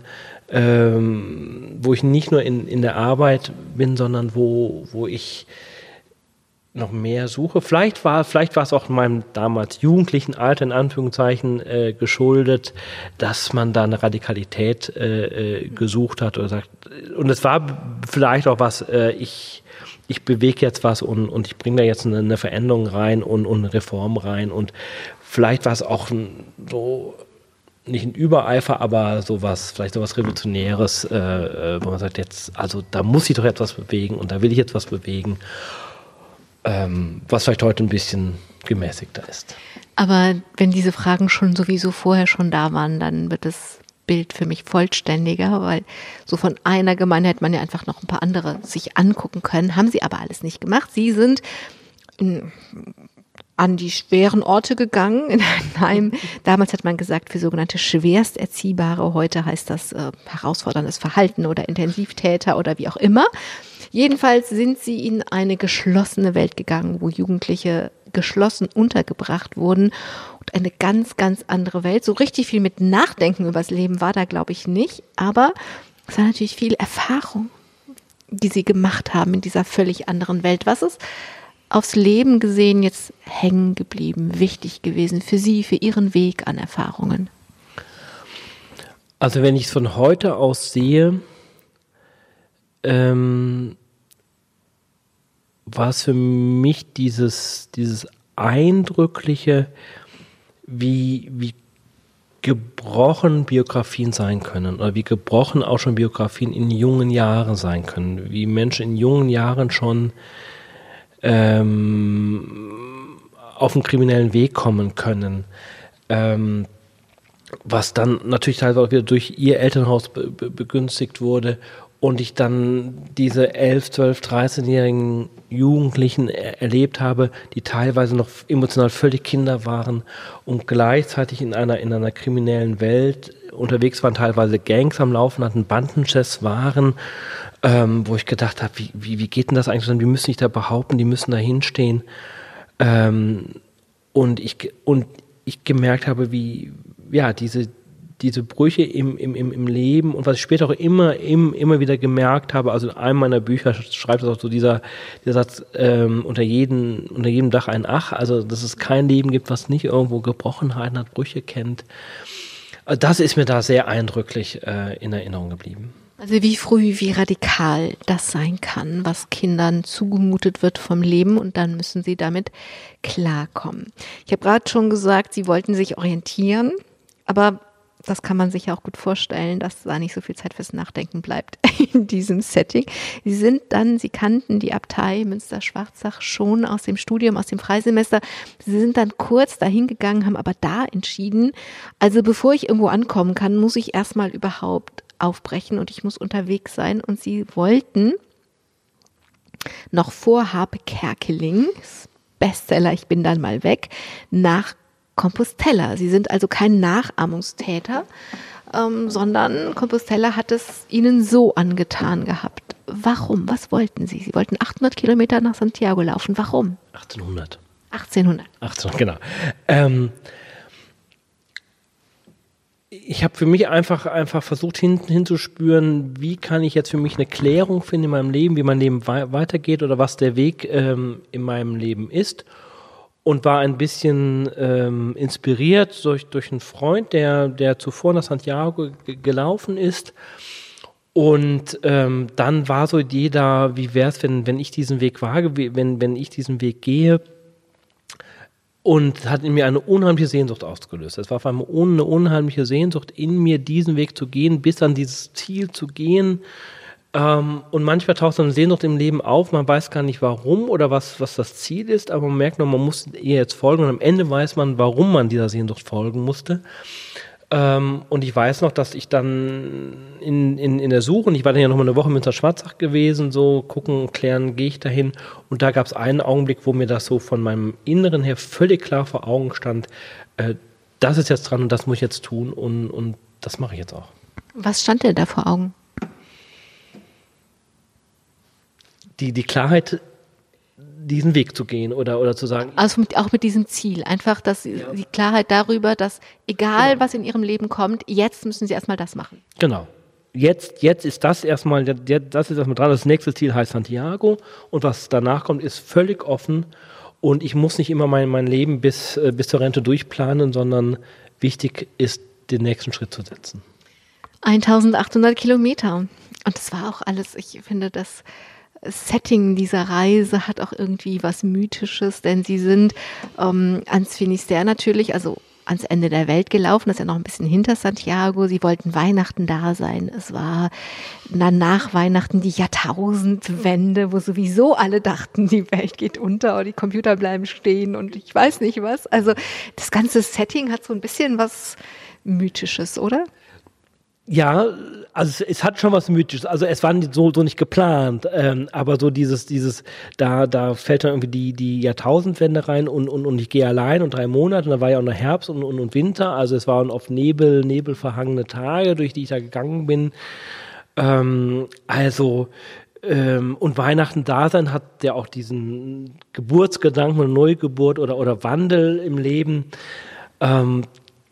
ähm, wo ich nicht nur in, in der Arbeit bin, sondern wo, wo ich noch mehr suche. Vielleicht war, vielleicht war es auch in meinem damals jugendlichen Alter in Anführungszeichen äh, geschuldet, dass man da eine Radikalität äh, äh, gesucht hat oder sagt. Und es war vielleicht auch was, äh, ich, ich bewege jetzt was und, und ich bringe da jetzt eine, eine Veränderung rein und, und eine Reform rein. Und vielleicht war es auch so nicht ein Übereifer, aber sowas, vielleicht sowas Revolutionäres, äh, äh, wo man sagt, jetzt, also da muss ich doch etwas bewegen und da will ich jetzt was bewegen ähm, was vielleicht heute ein bisschen gemäßigter ist. Aber wenn diese Fragen schon sowieso vorher schon da waren, dann wird das Bild für mich vollständiger, weil so von einer Gemeinde hätte man ja einfach noch ein paar andere sich angucken können. Haben sie aber alles nicht gemacht. Sie sind in, an die schweren Orte gegangen in ein Heim. (laughs) Damals hat man gesagt, für sogenannte schwerst erziehbare. Heute heißt das äh, herausforderndes Verhalten oder Intensivtäter oder wie auch immer. Jedenfalls sind sie in eine geschlossene Welt gegangen, wo Jugendliche geschlossen untergebracht wurden und eine ganz, ganz andere Welt. So richtig viel mit Nachdenken übers Leben war da, glaube ich, nicht, aber es war natürlich viel Erfahrung, die sie gemacht haben in dieser völlig anderen Welt. Was ist aufs Leben gesehen jetzt hängen geblieben, wichtig gewesen für Sie, für Ihren Weg an Erfahrungen? Also wenn ich es von heute aus sehe, ähm, war es für mich dieses, dieses eindrückliche, wie, wie gebrochen Biografien sein können oder wie gebrochen auch schon Biografien in jungen Jahren sein können, wie Menschen in jungen Jahren schon ähm, auf einen kriminellen Weg kommen können. Ähm, was dann natürlich teilweise auch wieder durch ihr Elternhaus be begünstigt wurde und ich dann diese 11, 12, 13-jährigen Jugendlichen er erlebt habe, die teilweise noch emotional völlig Kinder waren und gleichzeitig in einer, in einer kriminellen Welt unterwegs waren, teilweise Gangs am Laufen hatten, Bandenchefs waren, ähm, wo ich gedacht habe, wie, wie, wie geht denn das eigentlich? Wie müssen sich da behaupten, die müssen da hinstehen. Ähm, und ich, und ich gemerkt habe, wie, ja, diese, diese Brüche im, im, im Leben und was ich später auch immer, im, immer wieder gemerkt habe, also in einem meiner Bücher schreibt es auch so dieser, dieser Satz, ähm, unter, jedem, unter jedem Dach ein Ach, also dass es kein Leben gibt, was nicht irgendwo Gebrochenheiten hat, Brüche kennt. Also das ist mir da sehr eindrücklich äh, in Erinnerung geblieben. Also wie früh, wie radikal das sein kann, was Kindern zugemutet wird vom Leben und dann müssen sie damit klarkommen. Ich habe gerade schon gesagt, sie wollten sich orientieren, aber das kann man sich ja auch gut vorstellen, dass da nicht so viel Zeit fürs Nachdenken bleibt (laughs) in diesem Setting. Sie sind dann, Sie kannten die Abtei Münster-Schwarzach schon aus dem Studium, aus dem Freisemester. Sie sind dann kurz dahin gegangen, haben aber da entschieden, also bevor ich irgendwo ankommen kann, muss ich erstmal überhaupt aufbrechen und ich muss unterwegs sein. Und Sie wollten noch vor Habe Kerkelings Bestseller Ich bin dann mal weg, nach Compostella. Sie sind also kein Nachahmungstäter, ähm, sondern Compostella hat es ihnen so angetan gehabt. Warum? Was wollten Sie? Sie wollten 800 Kilometer nach Santiago laufen. Warum? 1800. 1800. 1800, genau. Ähm, ich habe für mich einfach, einfach versucht hin, hinzuspüren, wie kann ich jetzt für mich eine Klärung finden in meinem Leben, wie mein Leben weitergeht oder was der Weg ähm, in meinem Leben ist und war ein bisschen ähm, inspiriert durch, durch einen Freund, der, der zuvor nach Santiago gelaufen ist. Und ähm, dann war so da, wie wäre es, wenn, wenn ich diesen Weg wage, wenn, wenn ich diesen Weg gehe. Und hat in mir eine unheimliche Sehnsucht ausgelöst. Es war vor allem eine unheimliche Sehnsucht in mir, diesen Weg zu gehen, bis an dieses Ziel zu gehen, ähm, und manchmal taucht so eine Sehnsucht im Leben auf, man weiß gar nicht warum oder was, was das Ziel ist, aber man merkt nur, man muss ihr jetzt folgen und am Ende weiß man, warum man dieser Sehnsucht folgen musste. Ähm, und ich weiß noch, dass ich dann in, in, in der Suche, und ich war dann ja noch mal eine Woche mit der Schwarzach gewesen, so gucken, klären, gehe ich dahin. Und da gab es einen Augenblick, wo mir das so von meinem Inneren her völlig klar vor Augen stand, äh, das ist jetzt dran und das muss ich jetzt tun und, und das mache ich jetzt auch. Was stand dir da vor Augen? Die, die Klarheit, diesen Weg zu gehen oder, oder zu sagen. Also mit, auch mit diesem Ziel. Einfach dass ja. die Klarheit darüber, dass egal genau. was in ihrem Leben kommt, jetzt müssen sie erstmal das machen. Genau. jetzt, jetzt ist das erstmal, das ist erstmal dran. Das nächste Ziel heißt Santiago und was danach kommt, ist völlig offen. Und ich muss nicht immer mein, mein Leben bis, äh, bis zur Rente durchplanen, sondern wichtig ist, den nächsten Schritt zu setzen. 1800 Kilometer. Und das war auch alles, ich finde, das Setting dieser Reise hat auch irgendwie was Mythisches, denn sie sind ähm, ans Finisterre natürlich, also ans Ende der Welt gelaufen, das ist ja noch ein bisschen hinter Santiago. Sie wollten Weihnachten da sein. Es war nach Weihnachten die Jahrtausendwende, wo sowieso alle dachten, die Welt geht unter und die Computer bleiben stehen und ich weiß nicht was. Also das ganze Setting hat so ein bisschen was Mythisches, oder? Ja, also es, es, hat schon was Mythisches. Also es war so, so nicht geplant, ähm, aber so dieses, dieses, da, da fällt dann irgendwie die, die Jahrtausendwende rein und, und, und ich gehe allein und drei Monate und da war ja auch noch Herbst und, und, und Winter. Also es waren oft Nebel, nebelverhangene Tage, durch die ich da gegangen bin. Ähm, also ähm, und Weihnachten da sein hat ja auch diesen Geburtsgedanken und Neugeburt oder, oder Wandel im Leben. Ähm,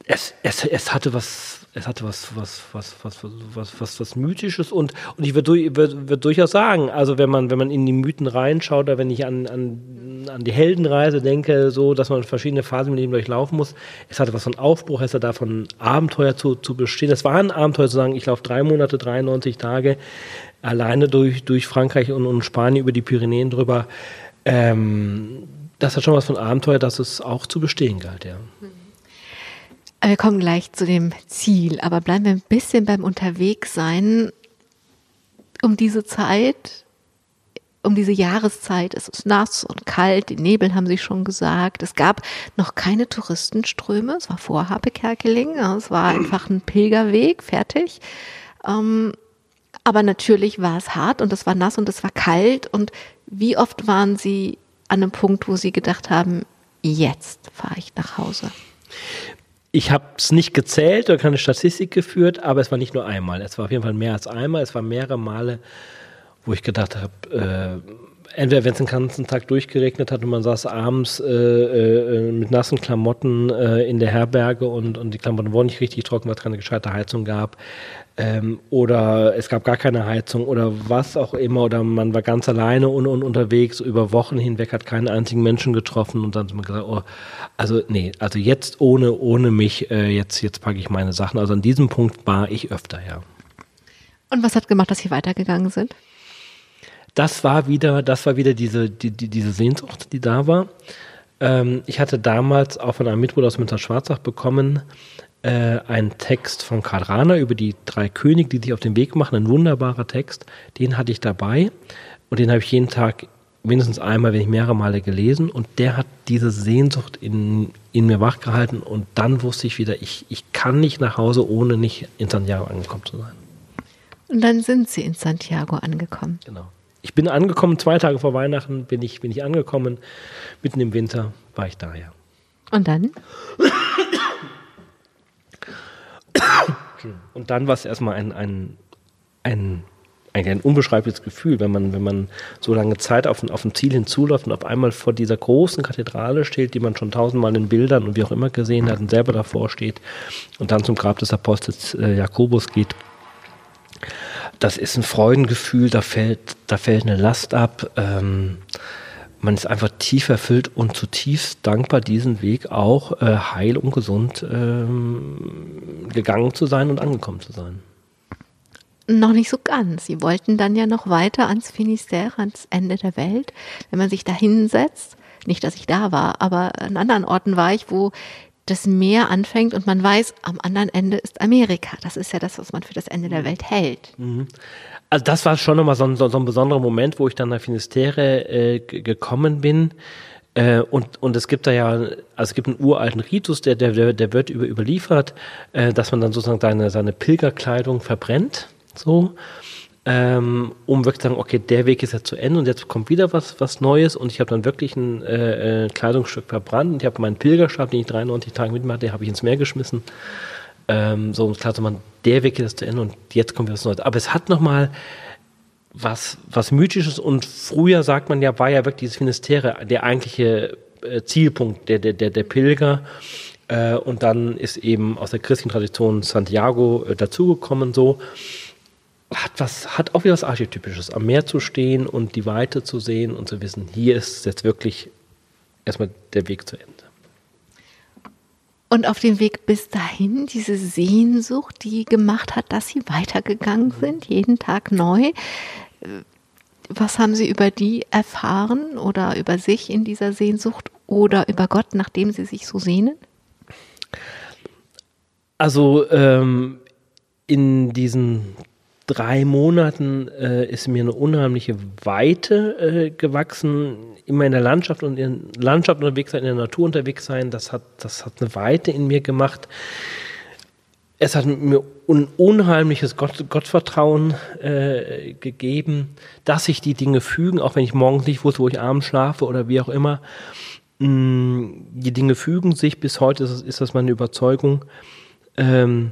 es, es, es hatte was es hatte was, was, was, was, was, was, was Mythisches und, und ich würde würd, würd durchaus sagen, also wenn man, wenn man in die Mythen reinschaut, oder wenn ich an, an, an die Heldenreise denke, so, dass man verschiedene Phasen im Leben durchlaufen muss, es hatte was von Aufbruch, es hat davon Abenteuer zu, zu bestehen. Es war ein Abenteuer zu sagen, ich laufe drei Monate, 93 Tage alleine durch, durch Frankreich und, und Spanien über die Pyrenäen drüber. Ähm, das hat schon was von Abenteuer, dass es auch zu bestehen galt, ja. Mhm. Wir kommen gleich zu dem Ziel, aber bleiben wir ein bisschen beim Unterwegssein. Um diese Zeit, um diese Jahreszeit, es ist nass und kalt, die Nebel haben Sie schon gesagt. Es gab noch keine Touristenströme, es war vor Habekerkeling, es war einfach ein Pilgerweg, fertig. Ähm, aber natürlich war es hart und es war nass und es war kalt. Und wie oft waren Sie an einem Punkt, wo Sie gedacht haben, jetzt fahre ich nach Hause? Ich habe es nicht gezählt oder keine Statistik geführt, aber es war nicht nur einmal. Es war auf jeden Fall mehr als einmal. Es war mehrere Male, wo ich gedacht habe, äh, entweder wenn es den ganzen Tag durchgeregnet hat und man saß abends äh, äh, mit nassen Klamotten äh, in der Herberge und, und die Klamotten wurden nicht richtig trocken, weil es keine gescheite Heizung gab. Ähm, oder es gab gar keine Heizung oder was auch immer oder man war ganz alleine und, und unterwegs über Wochen hinweg hat keinen einzigen Menschen getroffen und dann hat man gesagt, oh, also nee, also jetzt ohne ohne mich äh, jetzt jetzt packe ich meine Sachen. Also an diesem Punkt war ich öfter ja. Und was hat gemacht, dass Sie weitergegangen sind? Das war wieder das war wieder diese die, die, diese Sehnsucht, die da war. Ähm, ich hatte damals auch von einem Mitbruder aus Münster-Schwarzach bekommen äh, ein Text von Karl Rahner über die drei Könige, die sich auf den Weg machen. Ein wunderbarer Text. Den hatte ich dabei und den habe ich jeden Tag mindestens einmal, wenn nicht mehrere Male gelesen. Und der hat diese Sehnsucht in, in mir wachgehalten. Und dann wusste ich wieder, ich, ich kann nicht nach Hause, ohne nicht in Santiago angekommen zu sein. Und dann sind Sie in Santiago angekommen. Genau. Ich bin angekommen, zwei Tage vor Weihnachten bin ich, bin ich angekommen. Mitten im Winter war ich da, ja. Und dann? Und dann war es erstmal ein, ein, ein, ein, ein unbeschreibliches Gefühl, wenn man, wenn man so lange Zeit auf ein, auf ein Ziel hinzuläuft und auf einmal vor dieser großen Kathedrale steht, die man schon tausendmal in Bildern und wie auch immer gesehen hat und selber davor steht und dann zum Grab des Apostels äh, Jakobus geht. Das ist ein Freudengefühl, da fällt, da fällt eine Last ab. Ähm, man ist einfach tief erfüllt und zutiefst dankbar, diesen Weg auch äh, heil und gesund ähm, gegangen zu sein und angekommen zu sein. Noch nicht so ganz. Sie wollten dann ja noch weiter ans Finisterre, ans Ende der Welt. Wenn man sich da hinsetzt, nicht, dass ich da war, aber an anderen Orten war ich, wo das Meer anfängt und man weiß, am anderen Ende ist Amerika. Das ist ja das, was man für das Ende der Welt hält. Mhm. Also das war schon nochmal so ein, so, so ein besonderer Moment, wo ich dann nach Finisterre äh, gekommen bin. Äh, und, und es gibt da ja, also es gibt einen uralten Ritus, der, der, der wird über, überliefert, äh, dass man dann sozusagen seine, seine Pilgerkleidung verbrennt, so, ähm, um wirklich zu sagen, okay, der Weg ist jetzt zu Ende und jetzt kommt wieder was, was Neues und ich habe dann wirklich ein äh, äh Kleidungsstück verbrannt und ich habe meinen Pilgerstab, den ich 93 Tage mit mir hatte, habe ich ins Meer geschmissen ähm, so, und klar, so man, der Weg ist zu Ende und jetzt kommt was Neues. Aber es hat nochmal was, was Mythisches und früher sagt man ja, war ja wirklich dieses Finisterre der eigentliche äh, Zielpunkt der, der, der, der Pilger. Äh, und dann ist eben aus der christlichen Tradition Santiago äh, dazugekommen so. Hat was, hat auch wieder was Archetypisches, am Meer zu stehen und die Weite zu sehen und zu wissen, hier ist jetzt wirklich erstmal der Weg zu Ende. Und auf dem Weg bis dahin, diese Sehnsucht, die gemacht hat, dass Sie weitergegangen sind, jeden Tag neu. Was haben Sie über die erfahren oder über sich in dieser Sehnsucht oder über Gott, nachdem Sie sich so sehnen? Also ähm, in diesen drei Monaten äh, ist mir eine unheimliche Weite äh, gewachsen. Immer in der Landschaft und in Landschaft unterwegs sein, in der Natur unterwegs sein, das hat, das hat eine Weite in mir gemacht. Es hat mir ein unheimliches Gott, Gottvertrauen äh, gegeben, dass sich die Dinge fügen, auch wenn ich morgens nicht wusste, wo ich abends schlafe oder wie auch immer. Mm, die Dinge fügen sich. Bis heute ist das, ist das meine Überzeugung. Ähm,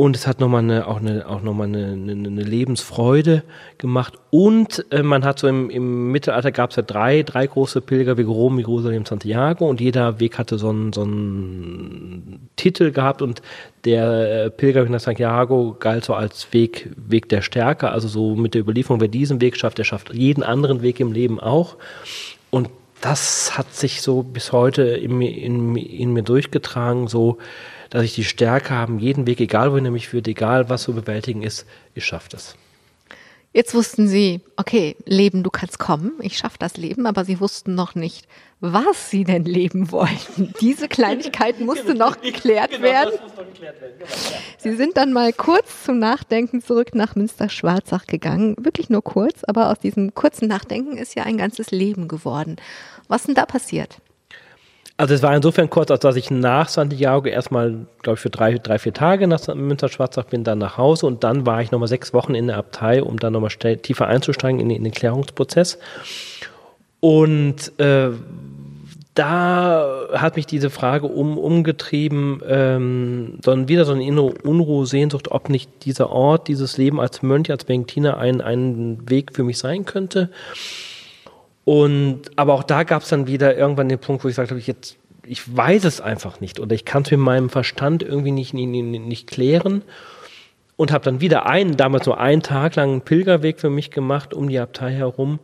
und es hat nochmal eine, auch eine, auch noch mal eine, eine, eine Lebensfreude gemacht. Und äh, man hat so im, im Mittelalter gab es ja drei, drei große Pilgerwege, Rom, Jerusalem, Santiago. Und jeder Weg hatte so einen, so einen Titel gehabt. Und der äh, Pilgerweg nach Santiago galt so als Weg, Weg der Stärke. Also so mit der Überlieferung, wer diesen Weg schafft, der schafft jeden anderen Weg im Leben auch. Und das hat sich so bis heute in, in, in mir durchgetragen, so dass ich die Stärke habe, jeden Weg, egal wohin er mich führt, egal was zu bewältigen ist, ich schaffe das. Jetzt wussten Sie, okay, Leben, du kannst kommen, ich schaffe das Leben, aber Sie wussten noch nicht, was Sie denn leben wollten. (laughs) Diese Kleinigkeit musste noch geklärt genau, werden. Noch geklärt werden. Genau, ja. Sie sind dann mal kurz zum Nachdenken zurück nach Münster-Schwarzach gegangen. Wirklich nur kurz, aber aus diesem kurzen Nachdenken ist ja ein ganzes Leben geworden. Was denn da passiert? Also es war insofern kurz, als dass ich nach Santiago erstmal, glaube ich, für drei, drei, vier Tage nach Münster-Schwarzach bin, dann nach Hause und dann war ich nochmal sechs Wochen in der Abtei, um dann nochmal tiefer einzusteigen in, in, den Klärungsprozess. Und äh, da hat mich diese Frage um, umgetrieben, ähm, dann wieder so eine innere Unruhe, Sehnsucht, ob nicht dieser Ort, dieses Leben als Mönch, als Benediktiner ein, ein Weg für mich sein könnte. Und aber auch da gab es dann wieder irgendwann den Punkt, wo ich sagte, ich jetzt, ich weiß es einfach nicht oder ich kann es mit meinem Verstand irgendwie nicht, nicht, nicht klären. Und habe dann wieder einen, damals nur einen Tag lang einen Pilgerweg für mich gemacht, um die Abtei herum.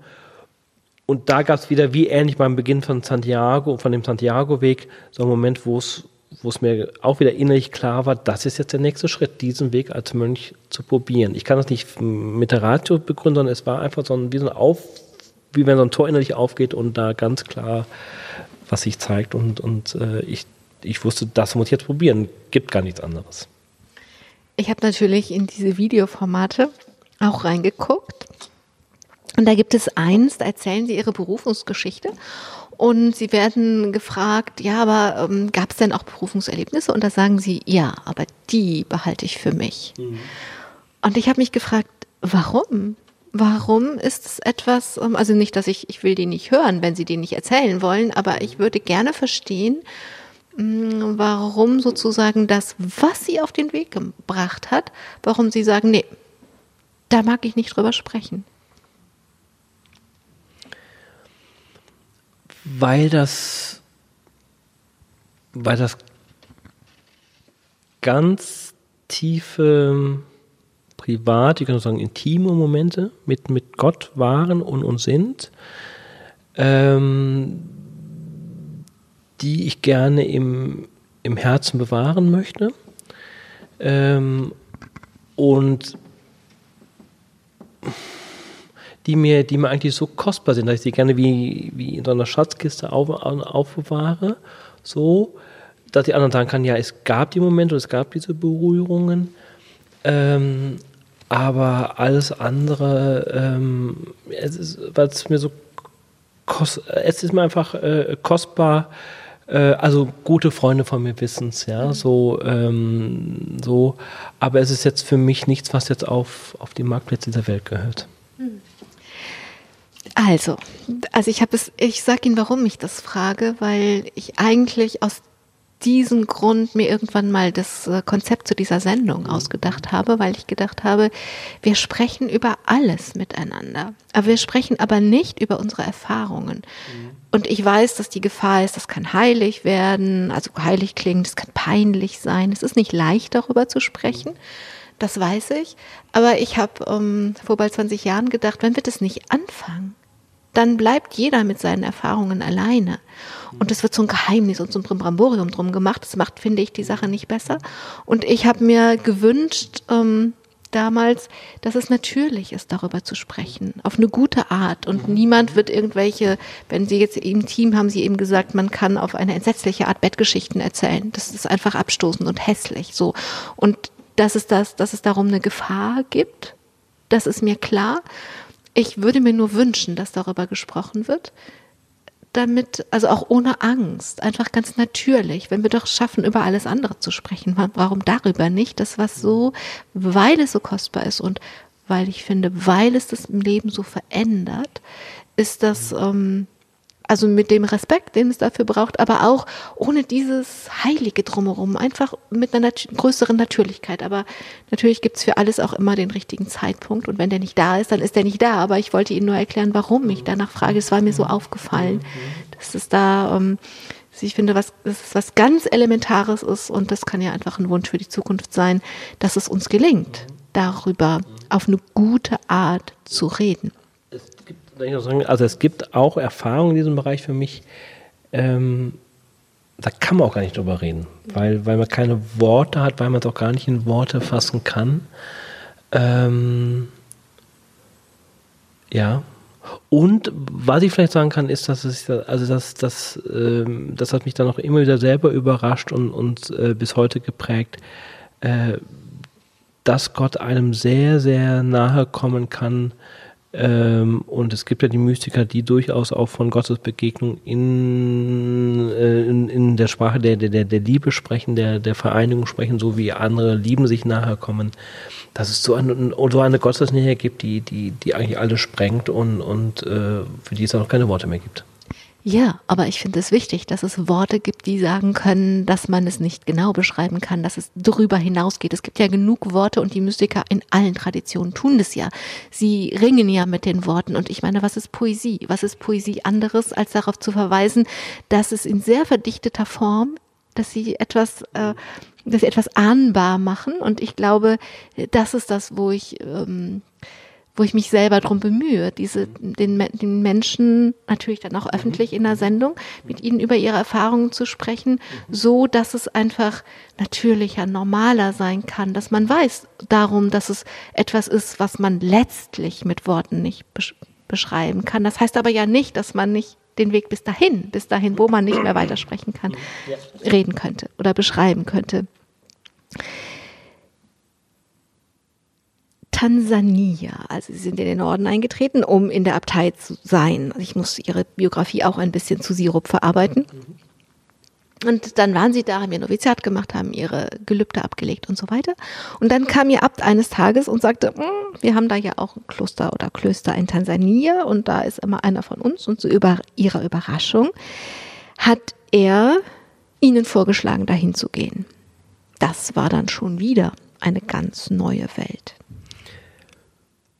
Und da gab es wieder, wie ähnlich beim Beginn von Santiago, von dem Santiago-Weg, so einen Moment, wo es wo es mir auch wieder innerlich klar war, das ist jetzt der nächste Schritt, diesen Weg als Mönch zu probieren. Ich kann das nicht mit der Ratio begründen, sondern es war einfach so ein, wie so ein Auf, wie wenn so ein Tor innerlich aufgeht und da ganz klar was sich zeigt und, und äh, ich, ich wusste, das muss ich jetzt probieren, gibt gar nichts anderes. Ich habe natürlich in diese Videoformate auch reingeguckt und da gibt es eins, da erzählen Sie Ihre Berufungsgeschichte und Sie werden gefragt, ja, aber ähm, gab es denn auch Berufungserlebnisse? Und da sagen Sie, ja, aber die behalte ich für mich. Mhm. Und ich habe mich gefragt, warum? Warum ist es etwas, ähm, also nicht, dass ich, ich will die nicht hören, wenn Sie die nicht erzählen wollen, aber ich würde gerne verstehen, mm, warum sozusagen das, was Sie auf den Weg gebracht hat, warum Sie sagen, nee, da mag ich nicht drüber sprechen. Weil das, weil das ganz tiefe privat, ich kann sagen intime Momente mit, mit Gott waren und, und sind, ähm, die ich gerne im, im Herzen bewahren möchte. Ähm, und die mir, die mir eigentlich so kostbar sind, dass ich sie gerne wie, wie in so einer Schatzkiste auf, aufbewahre, so, dass die anderen sagen kann, ja, es gab die Momente, es gab diese Berührungen, ähm, aber alles andere, ähm, es ist, weil es mir so kost, es ist mir einfach äh, kostbar. Äh, also gute Freunde von mir wissen es, ja, mhm. so, ähm, so. Aber es ist jetzt für mich nichts, was jetzt auf, auf die Marktplätze dieser Welt gehört. Mhm. Also, also ich habe es, ich sage Ihnen, warum ich das frage, weil ich eigentlich aus diesen Grund mir irgendwann mal das äh, Konzept zu dieser Sendung mhm. ausgedacht habe, weil ich gedacht habe, wir sprechen über alles miteinander. Aber wir sprechen aber nicht über unsere Erfahrungen. Mhm. Und ich weiß, dass die Gefahr ist, das kann heilig werden, also heilig klingen, das kann peinlich sein. Es ist nicht leicht, darüber zu sprechen. das weiß ich. Aber ich habe ähm, vor bald 20 Jahren gedacht, wenn wir das nicht anfangen, dann bleibt jeder mit seinen Erfahrungen alleine. Und es wird so ein Geheimnis und so ein Brimborium drum gemacht. Das macht, finde ich, die Sache nicht besser. Und ich habe mir gewünscht, ähm, damals, dass es natürlich ist, darüber zu sprechen, auf eine gute Art. Und niemand wird irgendwelche, wenn Sie jetzt im Team haben Sie eben gesagt, man kann auf eine entsetzliche Art Bettgeschichten erzählen. Das ist einfach abstoßend und hässlich. So. Und dass es das, dass es darum eine Gefahr gibt, das ist mir klar. Ich würde mir nur wünschen, dass darüber gesprochen wird, damit, also auch ohne Angst, einfach ganz natürlich, wenn wir doch schaffen, über alles andere zu sprechen, warum darüber nicht? Das, was so, weil es so kostbar ist und weil ich finde, weil es das im Leben so verändert, ist das, ähm, also mit dem Respekt, den es dafür braucht, aber auch ohne dieses Heilige drumherum, einfach mit einer nat größeren Natürlichkeit. Aber natürlich gibt's für alles auch immer den richtigen Zeitpunkt und wenn der nicht da ist, dann ist der nicht da. Aber ich wollte Ihnen nur erklären, warum ich danach frage. Es war mir so aufgefallen, dass es da, ähm, ich finde, was, dass es was ganz Elementares ist und das kann ja einfach ein Wunsch für die Zukunft sein, dass es uns gelingt, darüber auf eine gute Art zu reden also es gibt auch Erfahrungen in diesem Bereich für mich, ähm, da kann man auch gar nicht drüber reden, weil, weil man keine Worte hat, weil man es auch gar nicht in Worte fassen kann. Ähm, ja. Und was ich vielleicht sagen kann, ist, dass es, also das, das, ähm, das hat mich dann auch immer wieder selber überrascht und, und äh, bis heute geprägt, äh, dass Gott einem sehr, sehr nahe kommen kann, ähm, und es gibt ja die Mystiker, die durchaus auch von Gottes Begegnung in, äh, in, in, der Sprache der, der, der Liebe sprechen, der, der Vereinigung sprechen, so wie andere Lieben sich nahe kommen. Dass es so eine, so eine Gottesnähe gibt, die, die, die eigentlich alles sprengt und, und äh, für die es auch keine Worte mehr gibt. Ja, aber ich finde es wichtig, dass es Worte gibt, die sagen können, dass man es nicht genau beschreiben kann, dass es darüber hinausgeht. Es gibt ja genug Worte und die Mystiker in allen Traditionen tun das ja. Sie ringen ja mit den Worten. Und ich meine, was ist Poesie? Was ist Poesie anderes, als darauf zu verweisen, dass es in sehr verdichteter Form, dass sie etwas, äh, dass sie etwas ahnbar machen. Und ich glaube, das ist das, wo ich ähm, wo ich mich selber drum bemühe, diese, den, den Menschen natürlich dann auch öffentlich in der Sendung mit ihnen über ihre Erfahrungen zu sprechen, so dass es einfach natürlicher, normaler sein kann, dass man weiß darum, dass es etwas ist, was man letztlich mit Worten nicht beschreiben kann. Das heißt aber ja nicht, dass man nicht den Weg bis dahin, bis dahin, wo man nicht mehr weitersprechen kann, reden könnte oder beschreiben könnte. Tansania. Also sie sind in den Norden eingetreten, um in der Abtei zu sein. Also ich muss ihre Biografie auch ein bisschen zu Sirup verarbeiten. Und dann waren sie da, haben ihr Noviziat gemacht, haben ihre Gelübde abgelegt und so weiter. Und dann kam ihr Abt eines Tages und sagte, hm, wir haben da ja auch ein Kloster oder Klöster in Tansania und da ist immer einer von uns. Und zu über ihrer Überraschung hat er ihnen vorgeschlagen, dahin zu gehen. Das war dann schon wieder eine ganz neue Welt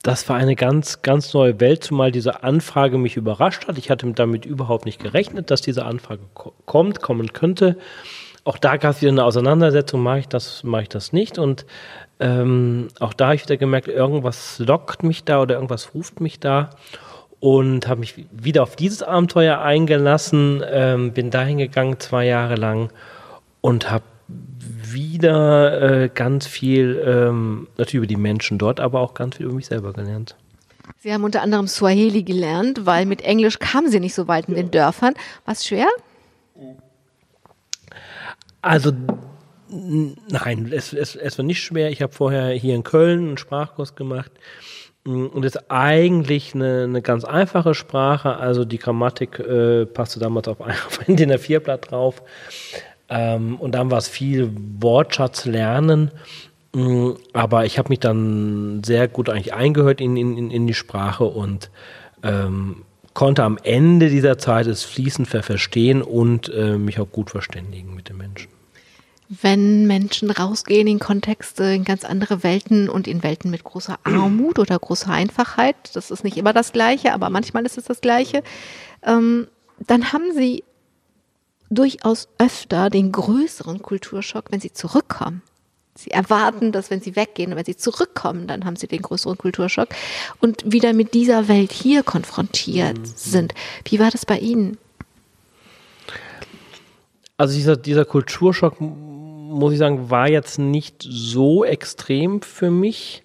das war eine ganz, ganz neue Welt, zumal diese Anfrage mich überrascht hat. Ich hatte damit überhaupt nicht gerechnet, dass diese Anfrage kommt, kommen könnte. Auch da gab es wieder eine Auseinandersetzung, mache ich das, mache ich das nicht. Und ähm, auch da habe ich wieder gemerkt, irgendwas lockt mich da oder irgendwas ruft mich da. Und habe mich wieder auf dieses Abenteuer eingelassen, ähm, bin dahin gegangen zwei Jahre lang und habe wieder äh, ganz viel ähm, natürlich über die Menschen dort, aber auch ganz viel über mich selber gelernt. Sie haben unter anderem Swahili gelernt, weil mit Englisch kamen Sie nicht so weit in den Dörfern. War es schwer? Also nein, es, es, es war nicht schwer. Ich habe vorher hier in Köln einen Sprachkurs gemacht. Mm, und es ist eigentlich eine, eine ganz einfache Sprache. Also die Grammatik äh, passte damals auf ein, (laughs) auf ein DIN A4-Blatt drauf. Ähm, und dann war es viel Wortschatz lernen. Mm, aber ich habe mich dann sehr gut eigentlich eingehört in, in, in die Sprache und ähm, konnte am Ende dieser Zeit es fließend verstehen und äh, mich auch gut verständigen mit den Menschen. Wenn Menschen rausgehen in Kontexte, in ganz andere Welten und in Welten mit großer Armut oder großer Einfachheit, das ist nicht immer das Gleiche, aber manchmal ist es das Gleiche, ähm, dann haben sie durchaus öfter den größeren Kulturschock, wenn sie zurückkommen. Sie erwarten, dass wenn sie weggehen und wenn sie zurückkommen, dann haben sie den größeren Kulturschock und wieder mit dieser Welt hier konfrontiert mhm. sind. Wie war das bei Ihnen? Also dieser, dieser Kulturschock, muss ich sagen, war jetzt nicht so extrem für mich,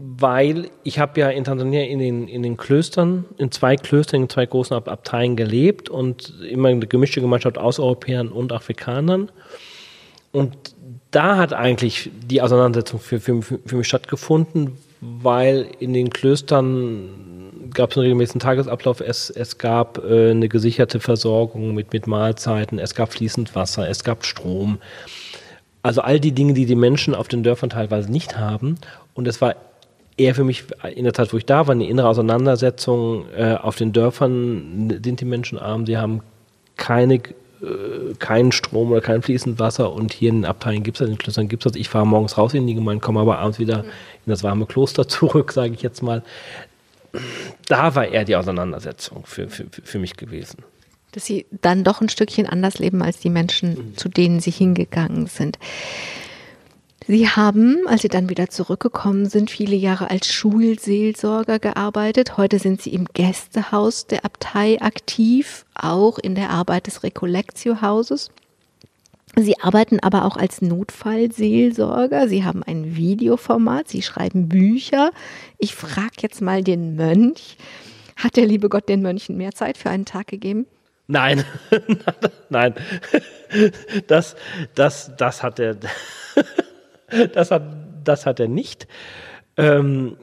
weil ich habe ja in Tansania in den, in den Klöstern, in zwei Klöstern, in zwei großen Abteien gelebt und immer eine gemischte Gemeinschaft aus Europäern und Afrikanern. Und da hat eigentlich die Auseinandersetzung für, für, für mich stattgefunden, weil in den Klöstern gab es einen regelmäßigen Tagesablauf. Es, es gab äh, eine gesicherte Versorgung mit, mit Mahlzeiten, es gab fließend Wasser, es gab Strom. Also all die Dinge, die die Menschen auf den Dörfern teilweise nicht haben. Und es war eher für mich in der Zeit, wo ich da war, eine innere Auseinandersetzung. Äh, auf den Dörfern sind die Menschen arm, sie haben keine äh, keinen Strom oder kein fließend Wasser und hier in den Abteilen gibt es das, in den Klöstern gibt es das. Ich fahre morgens raus in die Gemeinde, komme aber abends wieder in das warme Kloster (laughs) zurück, sage ich jetzt mal. Da war eher die Auseinandersetzung für, für, für mich gewesen. Dass sie dann doch ein Stückchen anders leben als die Menschen, mhm. zu denen sie hingegangen sind. Sie haben, als Sie dann wieder zurückgekommen sind, viele Jahre als Schulseelsorger gearbeitet. Heute sind Sie im Gästehaus der Abtei aktiv, auch in der Arbeit des Recollectio-Hauses. Sie arbeiten aber auch als Notfallseelsorger. Sie haben ein Videoformat, Sie schreiben Bücher. Ich frage jetzt mal den Mönch, hat der liebe Gott den Mönchen mehr Zeit für einen Tag gegeben? Nein, (laughs) nein, das, das, das hat er. Das, hat, das hat er nicht. Ähm,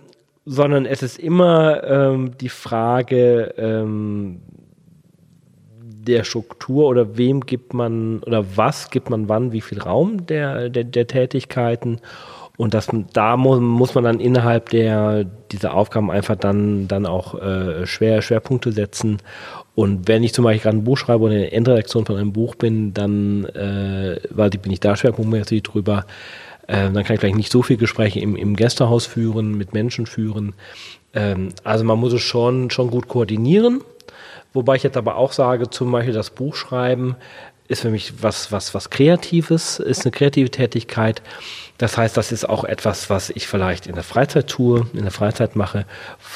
sondern es ist immer ähm, die Frage ähm, der Struktur oder wem gibt man oder was gibt man wann, wie viel Raum der, der, der Tätigkeiten. Und das, da muss, muss man dann innerhalb der, dieser Aufgaben einfach dann, dann auch äh, schwer, Schwerpunkte setzen. Und wenn ich zum Beispiel gerade ein Buch schreibe oder in der Endredaktion von einem Buch bin, dann äh, weil bin ich da schwerpunktmäßig drüber. Ähm, dann kann ich vielleicht nicht so viele Gespräche im, im Gästehaus führen, mit Menschen führen. Ähm, also man muss es schon, schon gut koordinieren. Wobei ich jetzt aber auch sage, zum Beispiel das Buchschreiben ist für mich was, was, was Kreatives, ist eine kreative Tätigkeit. Das heißt, das ist auch etwas, was ich vielleicht in der Freizeit tue, in der Freizeit mache,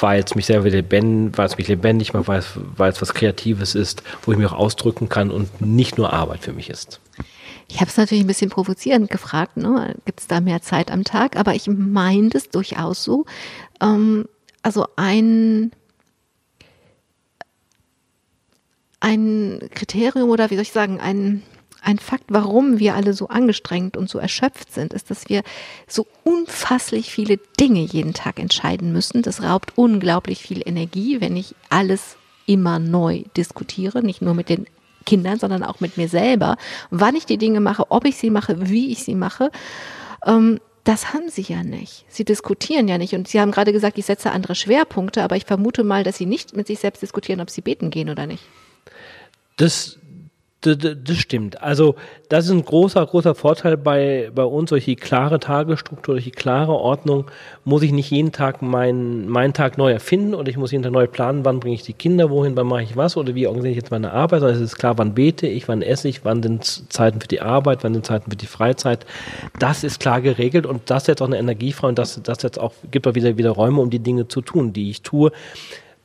weil es mich selber lebendig, weil es mich lebendig macht, weil es, weil es was Kreatives ist, wo ich mich auch ausdrücken kann und nicht nur Arbeit für mich ist. Ich habe es natürlich ein bisschen provozierend gefragt, ne? gibt es da mehr Zeit am Tag? Aber ich meine das durchaus so. Ähm, also ein, ein Kriterium oder wie soll ich sagen, ein, ein Fakt, warum wir alle so angestrengt und so erschöpft sind, ist, dass wir so unfasslich viele Dinge jeden Tag entscheiden müssen. Das raubt unglaublich viel Energie, wenn ich alles immer neu diskutiere, nicht nur mit den Kindern, sondern auch mit mir selber, wann ich die Dinge mache, ob ich sie mache, wie ich sie mache. Ähm, das haben sie ja nicht. Sie diskutieren ja nicht. Und Sie haben gerade gesagt, ich setze andere Schwerpunkte, aber ich vermute mal, dass Sie nicht mit sich selbst diskutieren, ob Sie beten gehen oder nicht. Das, das stimmt. Also das ist ein großer, großer Vorteil bei, bei uns. Durch die klare Tagesstruktur, durch die klare Ordnung muss ich nicht jeden Tag meinen, meinen Tag neu erfinden oder ich muss jeden Tag neu planen, wann bringe ich die Kinder, wohin, wann mache ich was oder wie organisiere ich jetzt meine Arbeit. Sondern es ist klar, wann bete ich, wann esse ich, wann sind Zeiten für die Arbeit, wann sind Zeiten für die Freizeit. Das ist klar geregelt und das setzt auch eine Energie und das, das jetzt auch, gibt auch wieder, wieder Räume, um die Dinge zu tun, die ich tue.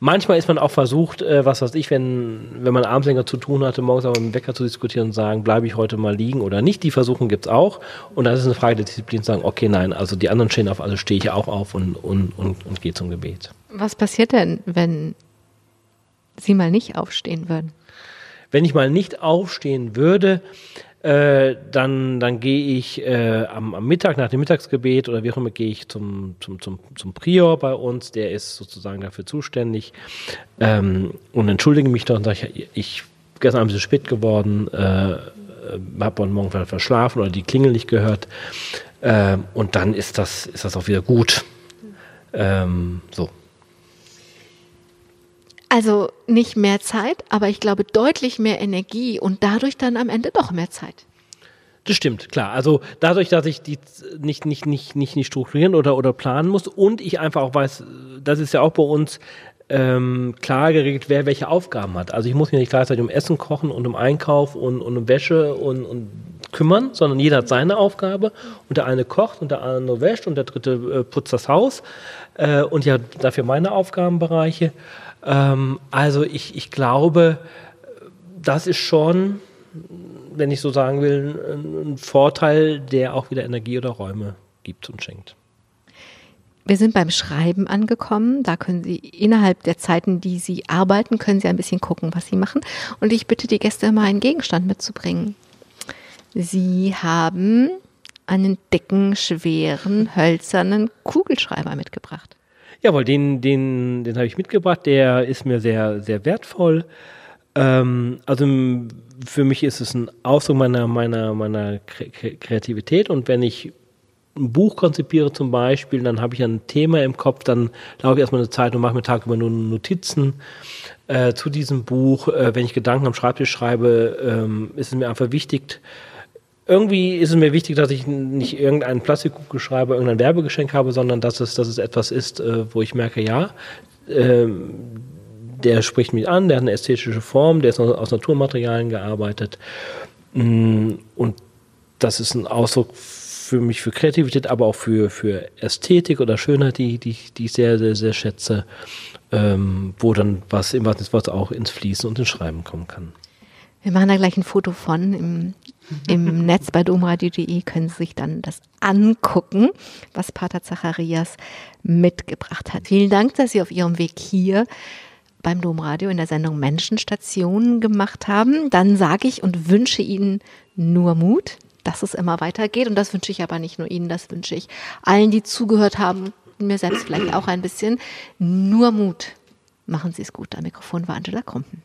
Manchmal ist man auch versucht, äh, was weiß ich, wenn, wenn man abends länger zu tun hatte, morgens aber mit dem Wecker zu diskutieren und sagen, bleibe ich heute mal liegen oder nicht. Die Versuchen gibt es auch. Und dann ist es eine Frage der Disziplin zu sagen, okay, nein, also die anderen stehen auf, also stehe ich auch auf und, und, und, und gehe zum Gebet. Was passiert denn, wenn Sie mal nicht aufstehen würden? Wenn ich mal nicht aufstehen würde, äh, dann, dann gehe ich äh, am, am, Mittag, nach dem Mittagsgebet oder wie auch immer, gehe ich zum, zum, zum, zum Prior bei uns, der ist sozusagen dafür zuständig ähm, und entschuldige mich doch und sage, ich, ich gestern Abend ist spät geworden, äh, habe heute Morgen verschlafen oder die Klingel nicht gehört äh, und dann ist das, ist das auch wieder gut. Ähm, so. Also nicht mehr Zeit, aber ich glaube deutlich mehr Energie und dadurch dann am Ende doch mehr Zeit. Das stimmt, klar. Also dadurch, dass ich die nicht, nicht, nicht, nicht, nicht strukturieren oder, oder planen muss und ich einfach auch weiß, das ist ja auch bei uns ähm, klar geregelt, wer welche Aufgaben hat. Also ich muss mir nicht gleichzeitig um Essen kochen und um Einkauf und, und um Wäsche und, und kümmern, sondern jeder hat seine Aufgabe und der eine kocht und der andere wäscht und der dritte äh, putzt das Haus äh, und ja dafür meine Aufgabenbereiche. Ähm, also ich, ich glaube, das ist schon, wenn ich so sagen will, ein, ein Vorteil, der auch wieder Energie oder Räume gibt und schenkt. Wir sind beim Schreiben angekommen. Da können Sie innerhalb der Zeiten, die Sie arbeiten, können Sie ein bisschen gucken, was Sie machen. Und ich bitte die Gäste immer einen Gegenstand mitzubringen. Sie haben einen dicken, schweren, hölzernen Kugelschreiber mitgebracht. Jawohl, den, den, den habe ich mitgebracht. Der ist mir sehr, sehr wertvoll. Ähm, also für mich ist es ein Ausdruck meiner, meiner, meiner Kreativität. Und wenn ich ein Buch konzipiere zum Beispiel, dann habe ich ein Thema im Kopf, dann laufe ich erstmal eine Zeit und mache mir tagüber nur Notizen äh, zu diesem Buch. Äh, wenn ich Gedanken am Schreibtisch schreibe, ähm, ist es mir einfach wichtig, irgendwie ist es mir wichtig, dass ich nicht irgendeinen Plastikkugeln schreibe, irgendein Werbegeschenk habe, sondern dass es, dass es etwas ist, äh, wo ich merke, ja, äh, der spricht mich an, der hat eine ästhetische Form, der ist aus Naturmaterialien gearbeitet. Mm, und das ist ein Ausdruck für mich für Kreativität, aber auch für, für Ästhetik oder Schönheit, die, die, die ich sehr, sehr, sehr schätze, ähm, wo dann was im wahrsten Wort auch ins Fließen und ins Schreiben kommen kann. Wir machen da gleich ein Foto von im, im (laughs) Netz bei domradio.de können Sie sich dann das angucken, was Pater Zacharias mitgebracht hat. Vielen Dank, dass Sie auf Ihrem Weg hier beim Domradio in der Sendung Menschenstationen gemacht haben. Dann sage ich und wünsche Ihnen nur Mut, dass es immer weitergeht. Und das wünsche ich aber nicht nur Ihnen, das wünsche ich allen, die zugehört haben, mir selbst vielleicht auch ein bisschen. Nur Mut. Machen Sie es gut. Am Mikrofon war Angela Krumpen.